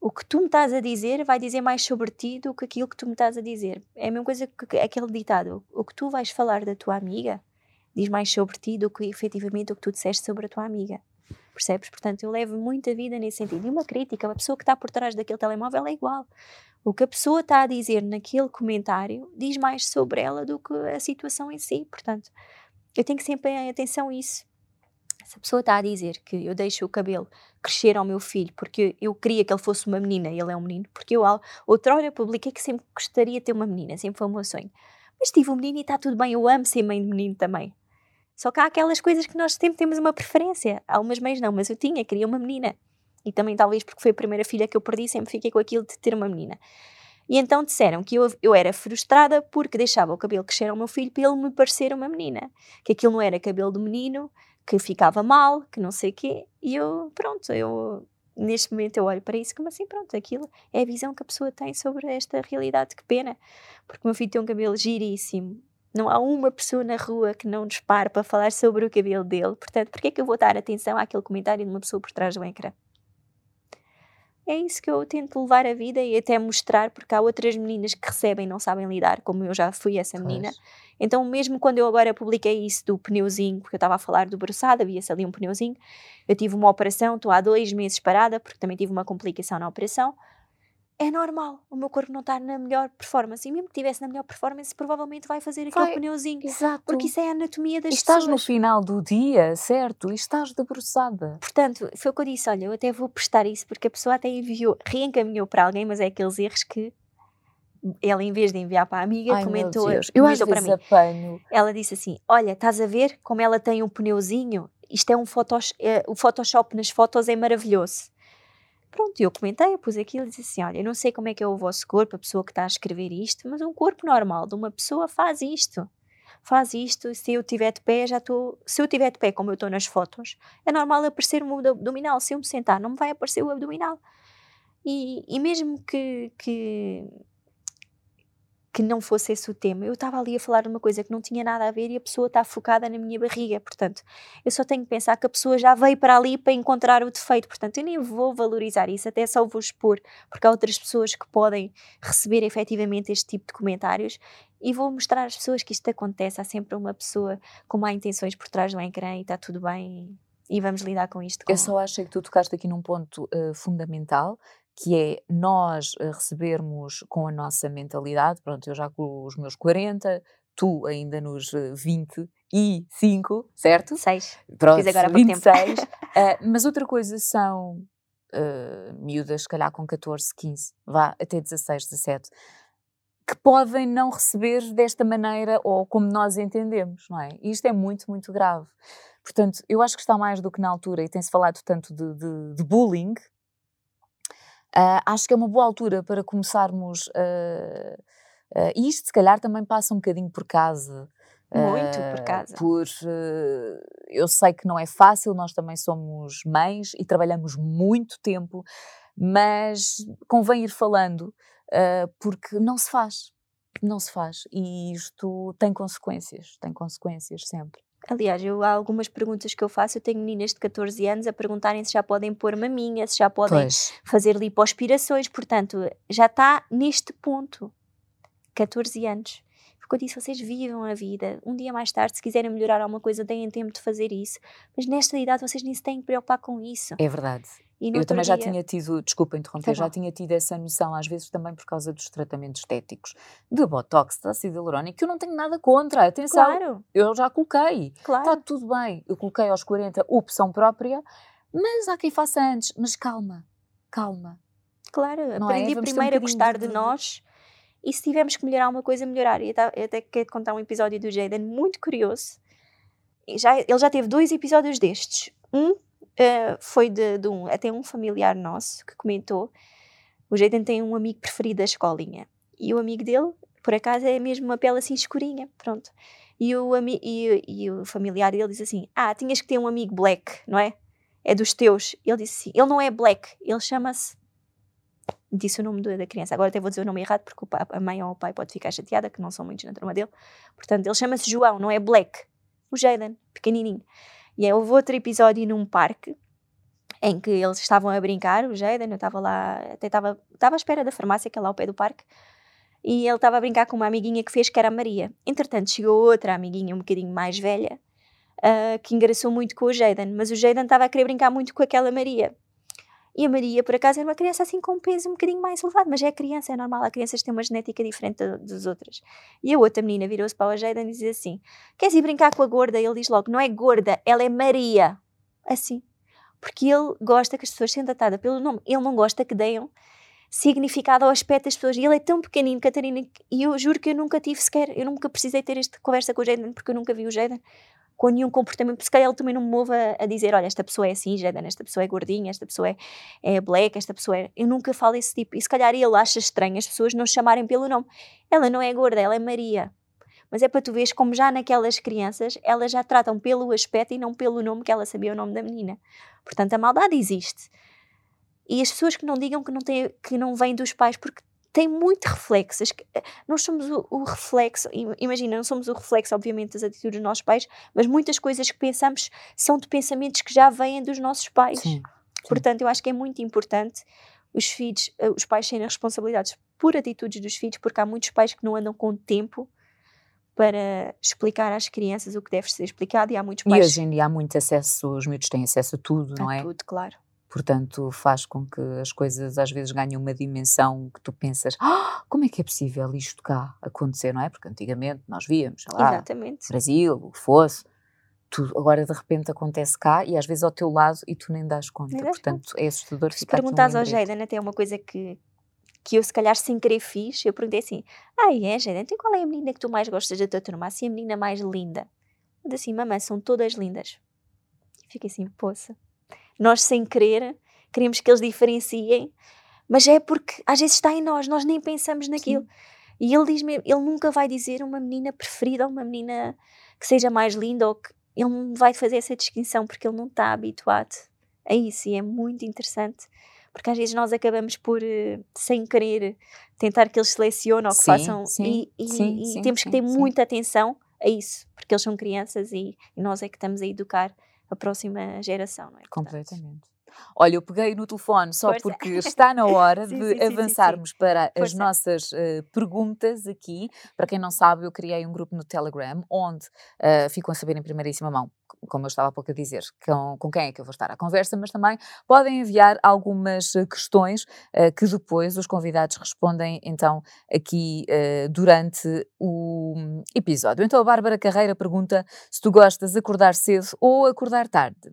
o que tu me estás a dizer vai dizer mais sobre ti do que aquilo que tu me estás a dizer. É a mesma coisa que aquele ditado: o que tu vais falar da tua amiga diz mais sobre ti do que efetivamente o que tu disseste sobre a tua amiga. Percebes? Portanto, eu levo muita vida nesse sentido. E uma crítica, a pessoa que está por trás daquele telemóvel é igual. O que a pessoa está a dizer naquele comentário diz mais sobre ela do que a situação em si. Portanto, eu tenho que sempre ter atenção a isso. Se a pessoa está a dizer que eu deixo o cabelo crescer ao meu filho porque eu queria que ele fosse uma menina e ele é um menino, porque eu outrora publiquei que sempre gostaria de ter uma menina, sempre foi o meu sonho. Mas tive um menino e está tudo bem, eu amo ser mãe de menino também. Só que há aquelas coisas que nós sempre temos uma preferência. Algumas mães não, mas eu tinha, queria uma menina. E também talvez porque foi a primeira filha que eu perdi, sempre fiquei com aquilo de ter uma menina. E então disseram que eu, eu era frustrada porque deixava o cabelo crescer ao meu filho para ele me parecer uma menina. Que aquilo não era cabelo de menino, que ficava mal, que não sei o quê. E eu, pronto, eu neste momento eu olho para isso como assim, pronto, aquilo é a visão que a pessoa tem sobre esta realidade, que pena. Porque o meu filho tem um cabelo giríssimo, não há uma pessoa na rua que não nos pare para falar sobre o cabelo dele. Portanto, por que é que eu vou dar atenção àquele comentário de uma pessoa por trás do ecrã? É isso que eu tento levar a vida e até mostrar, porque há outras meninas que recebem e não sabem lidar, como eu já fui essa menina. Pois. Então, mesmo quando eu agora publiquei isso do pneuzinho, porque eu estava a falar do bruçado, havia-se ali um pneuzinho, eu tive uma operação, estou há dois meses parada, porque também tive uma complicação na operação é normal o meu corpo não estar na melhor performance. E mesmo que estivesse na melhor performance, provavelmente vai fazer aquele vai, pneuzinho. Exato. Porque isso é a anatomia das e estás pessoas. no final do dia, certo? E estás debruçada. Portanto, foi o que eu disse: olha, eu até vou prestar isso, porque a pessoa até enviou, reencaminhou para alguém, mas é aqueles erros que ela, em vez de enviar para a amiga, Ai, comentou, eu às para mim. Apanho. Ela disse assim: Olha, estás a ver como ela tem um pneuzinho? Isto é um Photoshop, é, o Photoshop nas fotos é maravilhoso. Pronto, eu comentei, eu pus aquilo e disse assim: olha, eu não sei como é que é o vosso corpo, a pessoa que está a escrever isto, mas um corpo normal de uma pessoa faz isto. Faz isto, se eu tiver de pé, já estou. Se eu tiver de pé, como eu estou nas fotos, é normal aparecer o abdominal. Se eu me sentar, não me vai aparecer o abdominal. E, e mesmo que, que, que não fosse esse o tema. Eu estava ali a falar de uma coisa que não tinha nada a ver e a pessoa está focada na minha barriga. Portanto, eu só tenho que pensar que a pessoa já veio para ali para encontrar o defeito. Portanto, eu nem vou valorizar isso, até só vou expor, porque há outras pessoas que podem receber efetivamente este tipo de comentários e vou mostrar às pessoas que isto acontece. Há sempre uma pessoa com má intenções por trás do ecrã e está tudo bem e vamos lidar com isto. Com... Eu só acho que tu tocaste aqui num ponto uh, fundamental que é nós uh, recebermos com a nossa mentalidade, pronto, eu já com os meus 40, tu ainda nos uh, 25, certo? 6. Pronto, Fiz agora há 26. uh, mas outra coisa são uh, miúdas, se calhar com 14, 15, vá, até 16, 17, que podem não receber desta maneira ou como nós entendemos, não é? E isto é muito, muito grave. Portanto, eu acho que está mais do que na altura, e tem-se falado tanto de, de, de bullying, Uh, acho que é uma boa altura para começarmos. Uh, uh, isto, se calhar, também passa um bocadinho por casa. Muito por casa. Por, eu sei que não é fácil, nós também somos mães e trabalhamos muito tempo, mas convém ir falando, porque não se faz. Não se faz. E isto tem consequências, tem consequências sempre. Aliás, eu, há algumas perguntas que eu faço. Eu tenho meninas de 14 anos a perguntarem se já podem pôr maminha, se já podem Pois. fazer lipoaspirações. Portanto, já está neste ponto. 14 anos. Porque eu disse, vocês vivam a vida. Um dia mais tarde, se quiserem melhorar alguma coisa, têm tempo de fazer isso. Mas nesta idade, vocês nem se têm que preocupar com isso. É verdade. Eu também já dia- tinha tido, desculpa interromper, já tinha tido essa noção, às vezes também por causa dos tratamentos estéticos, de botox, de ácido hialurónico, que eu não tenho nada contra. Atenção, Claro, eu já coloquei. claro. Está tudo bem. Eu coloquei aos 40 opção própria, mas há quem faça antes. Mas calma, calma. Claro, Não é? aprendi Vamos ter um primeiro a gostar de- de, nós e se tivermos que melhorar alguma coisa, melhorar. E eu até quero contar um episódio do Jaden muito curioso. Já, ele já teve dois episódios destes. Um eh, foi de, de um, até um familiar nosso que comentou. O Jaden tem um amigo preferido da escolinha e o amigo dele, por acaso, é mesmo uma pele assim escurinha. Pronto. E o, e, e o familiar dele diz assim: Ah, tinhas que ter um amigo black, não é? É dos teus. Ele disse assim: Ele não é black, ele chama-se disse o nome da criança. Agora até vou dizer o nome errado porque pai- a mãe ou o pai pode ficar chateada, que não são muitos na turma dele. Portanto, ele chama-se João, não é Black. O Jaden, pequenininho. E aí houve outro episódio num parque em que eles estavam a brincar, o Jaden, eu estava lá, até estava à espera da farmácia, que é lá ao pé do parque, e ele estava a brincar com uma amiguinha que fez, que era a Maria. Entretanto, chegou outra amiguinha um bocadinho mais velha, ah, que engraçou muito com o Jaden, mas o Jaden estava a querer brincar muito com aquela Maria. E a Maria, por acaso, era uma criança assim com um peso um bocadinho mais elevado, mas é criança, é normal, as crianças têm uma genética diferente da- das outras. E a outra menina virou-se para o Jaden e dizia assim: Queres ir brincar com a gorda? Ele diz logo: Não é gorda, ela é Maria. Assim. Porque ele gosta que as pessoas sejam tratadas pelo nome. Ele não gosta que deem significado ao aspecto das pessoas. E ele é tão pequenino, Catarina, e eu juro que eu nunca tive sequer, eu nunca precisei ter esta conversa com o Jaden, porque eu nunca vi o Jaden com nenhum comportamento, se calhar ele também não me move a, a dizer, olha, esta pessoa é assim, Jaden, esta pessoa é gordinha, esta pessoa é, é black, esta pessoa é... Eu nunca falo esse tipo. E se calhar ele acha estranho as pessoas não chamarem pelo nome. Ela não é gorda, ela é Maria. Mas é para tu veres como já naquelas crianças, elas já tratam pelo aspecto e não pelo nome que ela sabia o nome da menina. Portanto, a maldade existe. E as pessoas que não digam que não, têm, que não vêm dos pais, porque tem muito reflexo. Que- Nós somos o, o reflexo, im- imagina, não somos o reflexo, obviamente, das atitudes dos nossos pais, mas muitas coisas que pensamos são de pensamentos que já vêm dos nossos pais. Sim. Portanto, eu acho que é muito importante os filhos, eh, os pais serem responsabilizados por atitudes dos filhos, porque há muitos pais que não andam com tempo para explicar às crianças o que deve ser explicado e há muitos E pais hoje em dia há muito acesso, os miúdos têm acesso a tudo, não a é? tudo, claro. Portanto, faz com que as coisas às vezes ganhem uma dimensão que tu pensas, ah, como é que é possível isto cá acontecer, não é? Porque antigamente nós víamos, sei lá, Exatamente. Brasil, o que fosse, agora de repente acontece cá e às vezes ao teu lado e tu nem dás conta. Nem Portanto, é assustador Se ficar aqui um ao. Jaden, até uma coisa que, que eu se calhar sem querer fiz, eu perguntei assim, ah é Jaden, então qual é a menina que tu mais gostas da tua turma? Assim, a menina mais linda. Eu disse assim, mamãe, são todas lindas. E fiquei assim, poça. Nós sem querer, queremos que eles diferenciem, mas é porque às vezes está em nós, nós nem pensamos naquilo. E ele diz mesmo, ele nunca vai dizer uma menina preferida ou uma menina que seja mais linda ou que ele não vai fazer essa distinção porque ele não está habituado a isso e é muito interessante porque às vezes nós acabamos por, uh, sem querer, tentar que eles selecionem ou que Sim, façam, sim, e, e- sim, e sim, temos que sim, ter sim. muita atenção a isso, porque eles são crianças e, e nós é que estamos a educar a próxima geração, não é? Portanto, Completamente. Olha, eu peguei no telefone só Força. porque está na hora Sim, de sim, sim, sim, avançarmos para as Força. nossas eh, perguntas aqui. Para quem não sabe, eu criei um grupo no Telegram onde eh, ficam a saber em primeiríssima mão, como eu estava há pouco a dizer, com, com quem é que eu vou estar à conversa, mas também podem enviar algumas eh, questões eh, que depois os convidados respondem então aqui eh, durante o hum, episódio. Então a Bárbara Carreira pergunta se tu gostas de acordar cedo ou acordar tarde.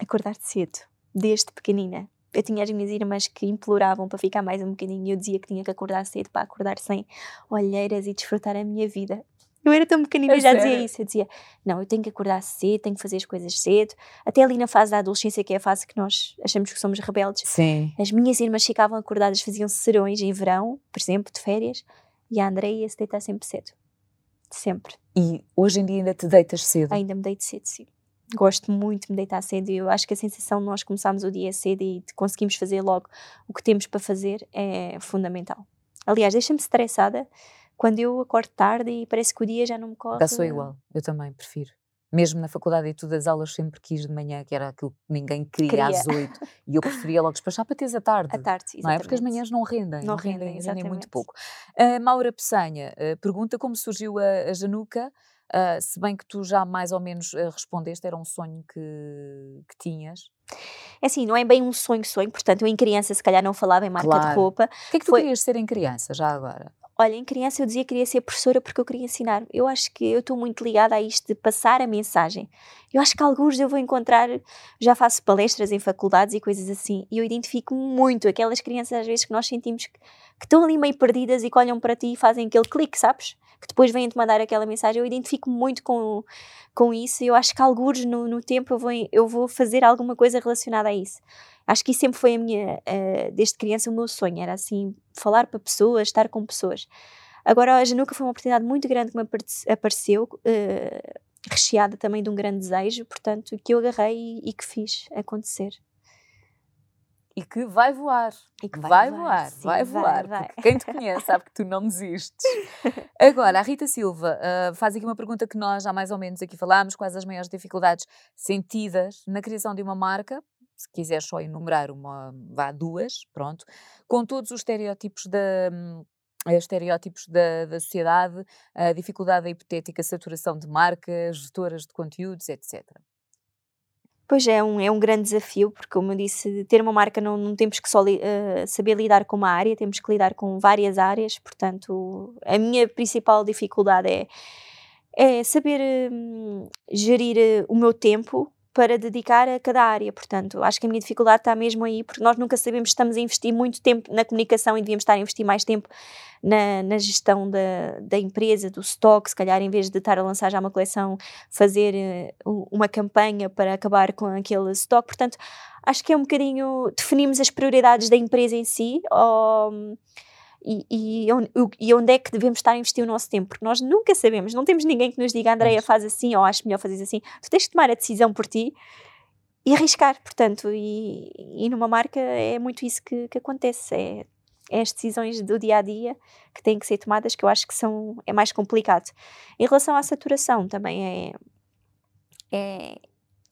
acordar cedo, desde pequenina. Eu tinha as minhas irmãs que imploravam para ficar mais um bocadinho e eu dizia que tinha que acordar cedo para acordar sem olheiras e desfrutar a minha vida. Eu era tão pequenina A e já dizia isso. Eu dizia, não, eu tenho que acordar cedo, tenho que fazer as coisas cedo. Até ali na fase da adolescência, que é a fase que nós achamos que somos rebeldes, Sim. as minhas irmãs ficavam acordadas, faziam serões em verão, por exemplo, de férias, e a Andreia ia se deitar sempre cedo. Sempre. E hoje em dia ainda te deitas cedo. Ainda me deito cedo, sim. Gosto muito de me deitar cedo e eu acho que a sensação de nós começarmos o dia cedo e de conseguimos fazer logo o que temos para fazer é fundamental. Aliás, deixa-me estressada quando eu acordo tarde e parece que o dia já não me corre. Já sou igual, eu também prefiro. Mesmo na faculdade e tudo, as aulas sempre quis de manhã, que era aquilo que ninguém queria, Queria. às oito. E eu preferia logo despachar para teres a tarde. À tarde, Não é? Porque as exatamente. manhãs não rendem, Não rendem, muito exatamente. pouco. A Maura Peçanha eh, pergunta como surgiu a, a Januca, ah, se bem que tu já mais ou menos eh, respondeste, era um sonho que, que tinhas. É assim, não é bem um sonho-sonho, portanto, eu em criança se calhar não falava em marca de Claro. roupa. O que é que tu Foi- querias ser em criança, já agora? Olha, em criança eu dizia que queria ser professora porque eu queria ensinar. Eu acho que eu estou muito ligada a isto de passar a mensagem. Eu acho que alguns eu vou encontrar, já faço palestras em faculdades e coisas assim, e eu identifico muito aquelas crianças às vezes que nós sentimos que, que estão ali meio perdidas e que olham para ti e fazem aquele clique, sabes? Que depois vêm-te mandar aquela mensagem. Eu identifico muito com, com isso e eu acho que alguns no, no tempo eu vou, eu vou fazer alguma coisa relacionada a isso. Acho que isso sempre foi a minha, eh, desde criança, o meu sonho, era assim, falar para pessoas, estar com pessoas. Agora, a Januca foi uma oportunidade muito grande que me aparece- apareceu, eh, recheada também de um grande desejo, portanto, que eu agarrei e, e que fiz acontecer. E que vai voar. E que Vai, voar, sim, vai voar. vai. Porque quem te conhece sabe que tu não desistes. Agora, a Rita Silva ah, faz aqui uma pergunta que nós já mais ou menos aqui falámos: quais as maiores dificuldades sentidas na criação de uma marca? Se quiseres só enumerar uma, vá duas, pronto, com todos os estereótipos da. hum, estereótipos da, da sociedade, a dificuldade da hipotética saturação de marcas, gestoras de conteúdos, etc. Pois é, um, é um grande desafio, porque, como eu disse, ter uma marca não, não temos que só li- eh, saber lidar com uma área, temos que lidar com várias áreas. Portanto, a minha principal dificuldade é, é saber hum, gerir eh, o meu tempo para dedicar a cada área. Portanto, acho que a minha dificuldade está mesmo aí, porque nós nunca sabemos se estamos a investir muito tempo na comunicação e devíamos estar a investir mais tempo na, na gestão da, da empresa, do stock, se calhar em vez de estar a lançar já uma coleção, fazer eh, u- uma campanha para acabar com aquele stock. Portanto, acho que é um bocadinho definimos as prioridades da empresa em si ou, e, e, e onde é que devemos estar a investir o nosso tempo, porque nós nunca sabemos, não temos ninguém que nos diga, Andreia, faz assim ou acho melhor fazer assim. Tu tens de tomar a decisão por ti e arriscar, portanto, e, e numa marca é muito isso que, que acontece. É, é as decisões do dia a dia que têm que ser tomadas que eu acho que são é mais complicado. Em relação à saturação também é é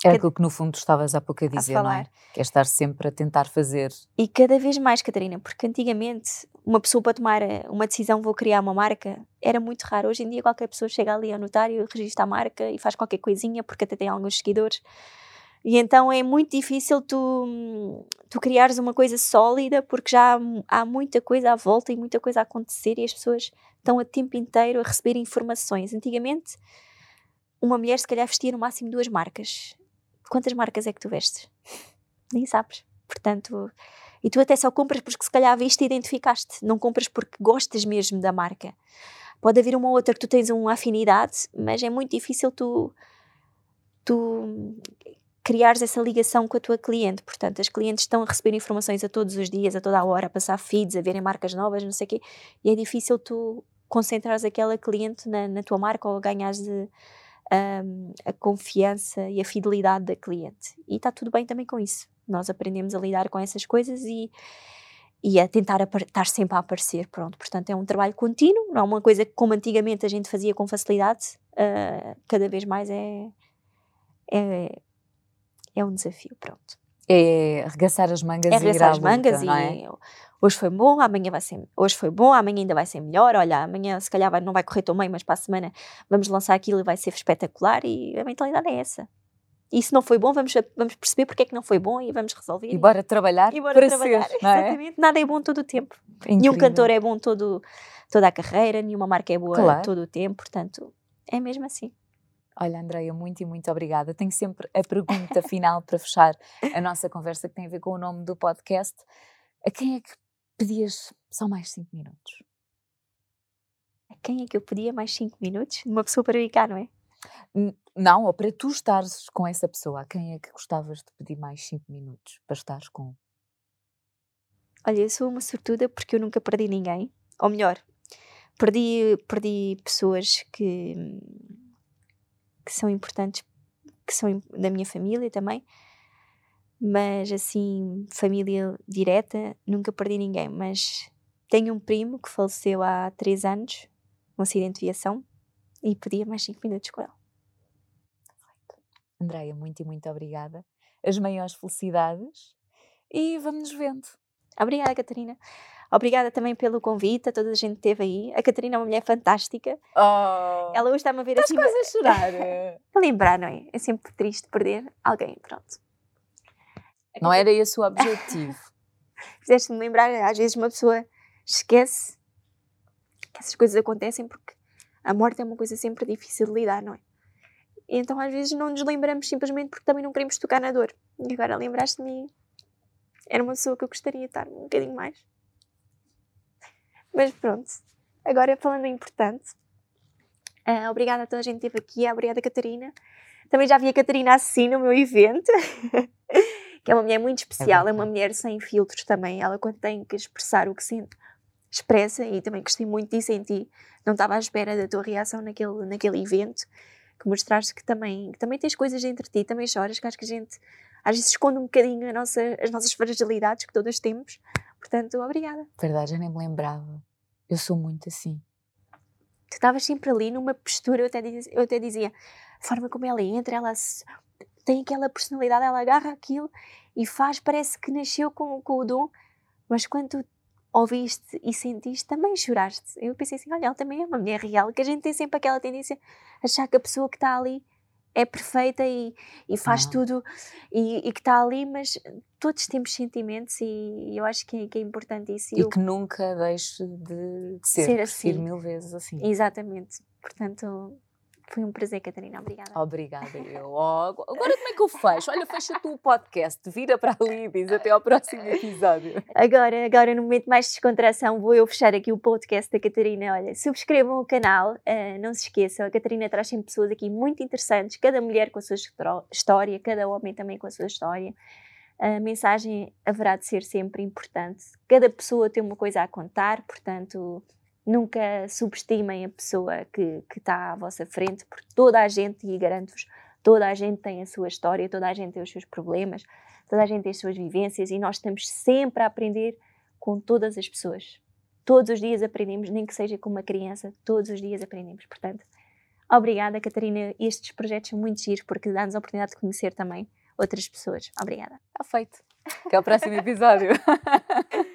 É Cada- aquilo que no fundo estavas há pouco a dizer, não é? Que é estar sempre a tentar fazer. e cada vez mais, Catarina, porque antigamente uma pessoa para tomar eh, uma decisão vou criar uma marca era muito raro. Hoje em dia qualquer pessoa chega ali ao notário, registra a marca e faz qualquer coisinha porque até tem alguns seguidores. E então é muito difícil tu, hum, tu criares uma coisa sólida porque já há, há muita coisa à volta e muita coisa a acontecer e as pessoas estão a tempo inteiro a receber informações. Antigamente, uma mulher se calhar vestia no máximo duas marcas. Quantas marcas é que tu vestes? Nem sabes. Portanto, e tu até só compras porque se calhar viste e identificaste, não compras porque gostas mesmo da marca. Pode haver uma outra que tu tens uma afinidade, mas é muito difícil tu, tu criares essa ligação com a tua cliente. Portanto, as clientes estão a receber informações a todos os dias, a toda a hora, a passar feeds, a verem marcas novas, não sei o quê, e é difícil tu concentrares aquela cliente na, na tua marca ou ganhares de, ahm, a confiança e a fidelidade da cliente. E está tudo bem também com isso. Nós aprendemos a lidar com essas coisas e, e a tentar estar sempre a aparecer, pronto. Portanto, é um trabalho contínuo, não é uma coisa que como antigamente a gente fazia com facilidade, uh, cada vez mais é, é, é um desafio, pronto. É arregaçar as mangas é e ir à as mangas luta, e é? Hoje foi bom, amanhã vai ser, hoje foi bom, amanhã ainda vai ser melhor, olha, amanhã se calhar não vai correr tão bem, mas para a semana vamos lançar aquilo e vai ser espetacular e a mentalidade é essa. E se não foi bom, vamos, vamos perceber porque é que não foi bom e vamos resolver. E bora trabalhar e bora para trabalhar, ser, é? Exatamente. Nada é bom todo o tempo. Incrível. Nenhum cantor é bom todo, toda a carreira, nenhuma marca é boa Claro. todo o tempo, portanto, é mesmo assim. Olha, Andreia, muito e muito obrigada. Tenho sempre a pergunta final para fechar a nossa conversa que tem a ver com o nome do podcast. A quem é que pedias só mais cinco minutos? A quem é que eu pedia mais 5 minutos? Uma pessoa para ficar, não é? Não, ou para tu estares com essa pessoa, a quem é que gostavas de pedir mais cinco minutos para estares com? Olha, eu sou uma sortuda porque eu nunca perdi ninguém. Ou melhor, perdi, perdi pessoas que, que são importantes, que são da minha família também. Mas assim, família direta, nunca perdi ninguém. Mas tenho um primo que faleceu há três anos, num acidente de viação, e pedia mais cinco minutos com ele. Andreia, muito e muito obrigada. As maiores felicidades e vamos nos vendo. Obrigada, Catarina. Obrigada também pelo convite, a toda a gente que esteve aí. A Catarina é uma mulher fantástica. Oh, Ela hoje está-me a ver estás assim. quase a chorar. A lembrar, não é? É sempre triste perder alguém, pronto. Não era esse o objetivo. Fizeste-me lembrar, às vezes uma pessoa esquece que essas coisas acontecem porque a morte é uma coisa sempre difícil de lidar, não é? E então às vezes não nos lembramos simplesmente porque também não queremos tocar na dor. E agora lembraste-me, era uma pessoa que eu gostaria de estar um bocadinho mais. Mas pronto, agora falando importante, ah, obrigada a toda a gente que esteve aqui, obrigada Catarina. Também já vi a Catarina assim no meu evento, que é uma mulher muito especial, é uma mulher sem filtros também. Ela, quando tem que expressar o que sente, expressa e também gostei muito disso em ti. Não estava à espera da tua reação naquele, naquele evento, que mostraste que também, que também tens coisas dentro de ti, também choras, que acho que a gente às vezes esconde um bocadinho nossa, as nossas fragilidades que todas temos. Portanto, obrigada. Verdade, eu nem me lembrava. Eu sou muito assim. tu estavas sempre ali numa postura, eu até, dizia, eu até dizia, a forma como ela entra, ela se- tem aquela personalidade, ela agarra aquilo e faz, parece que nasceu com, com o dom, mas quando ouviste e sentiste, também choraste. Eu pensei assim, olha, ela também é uma mulher real, que a gente tem sempre aquela tendência a achar que a pessoa que está ali é perfeita e, e faz Não. tudo e, e que está ali, mas todos temos sentimentos e eu acho que é, que é importante isso. E eu- que nunca deixe de, de ser. Ser assim. mil vezes assim. Exatamente. Portanto, foi um prazer, Catarina. Obrigada. Obrigada, eu. Oh, agora como é que eu fecho? Olha, fecha tu o podcast, vira para ali e diz até ao próximo episódio. Agora, agora, no momento mais de descontração, vou eu fechar aqui o podcast da Catarina. Olha, subscrevam o canal, ah, não se esqueçam, a Catarina traz sempre pessoas aqui muito interessantes, cada mulher com a sua história, cada homem também com a sua história. A mensagem haverá de ser sempre importante. Cada pessoa tem uma coisa a contar, portanto, nunca subestimem a pessoa que, que está à vossa frente, porque toda a gente, e garanto-vos, toda a gente tem a sua história, toda a gente tem os seus problemas, toda a gente tem as suas vivências e nós estamos sempre a aprender com todas as pessoas. Todos os dias aprendemos, nem que seja com uma criança, todos os dias aprendemos. Portanto, obrigada, Catarina. Estes projetos são muito giros porque dá-nos a oportunidade de conhecer também outras pessoas. Obrigada. Está feito. Até ao próximo episódio.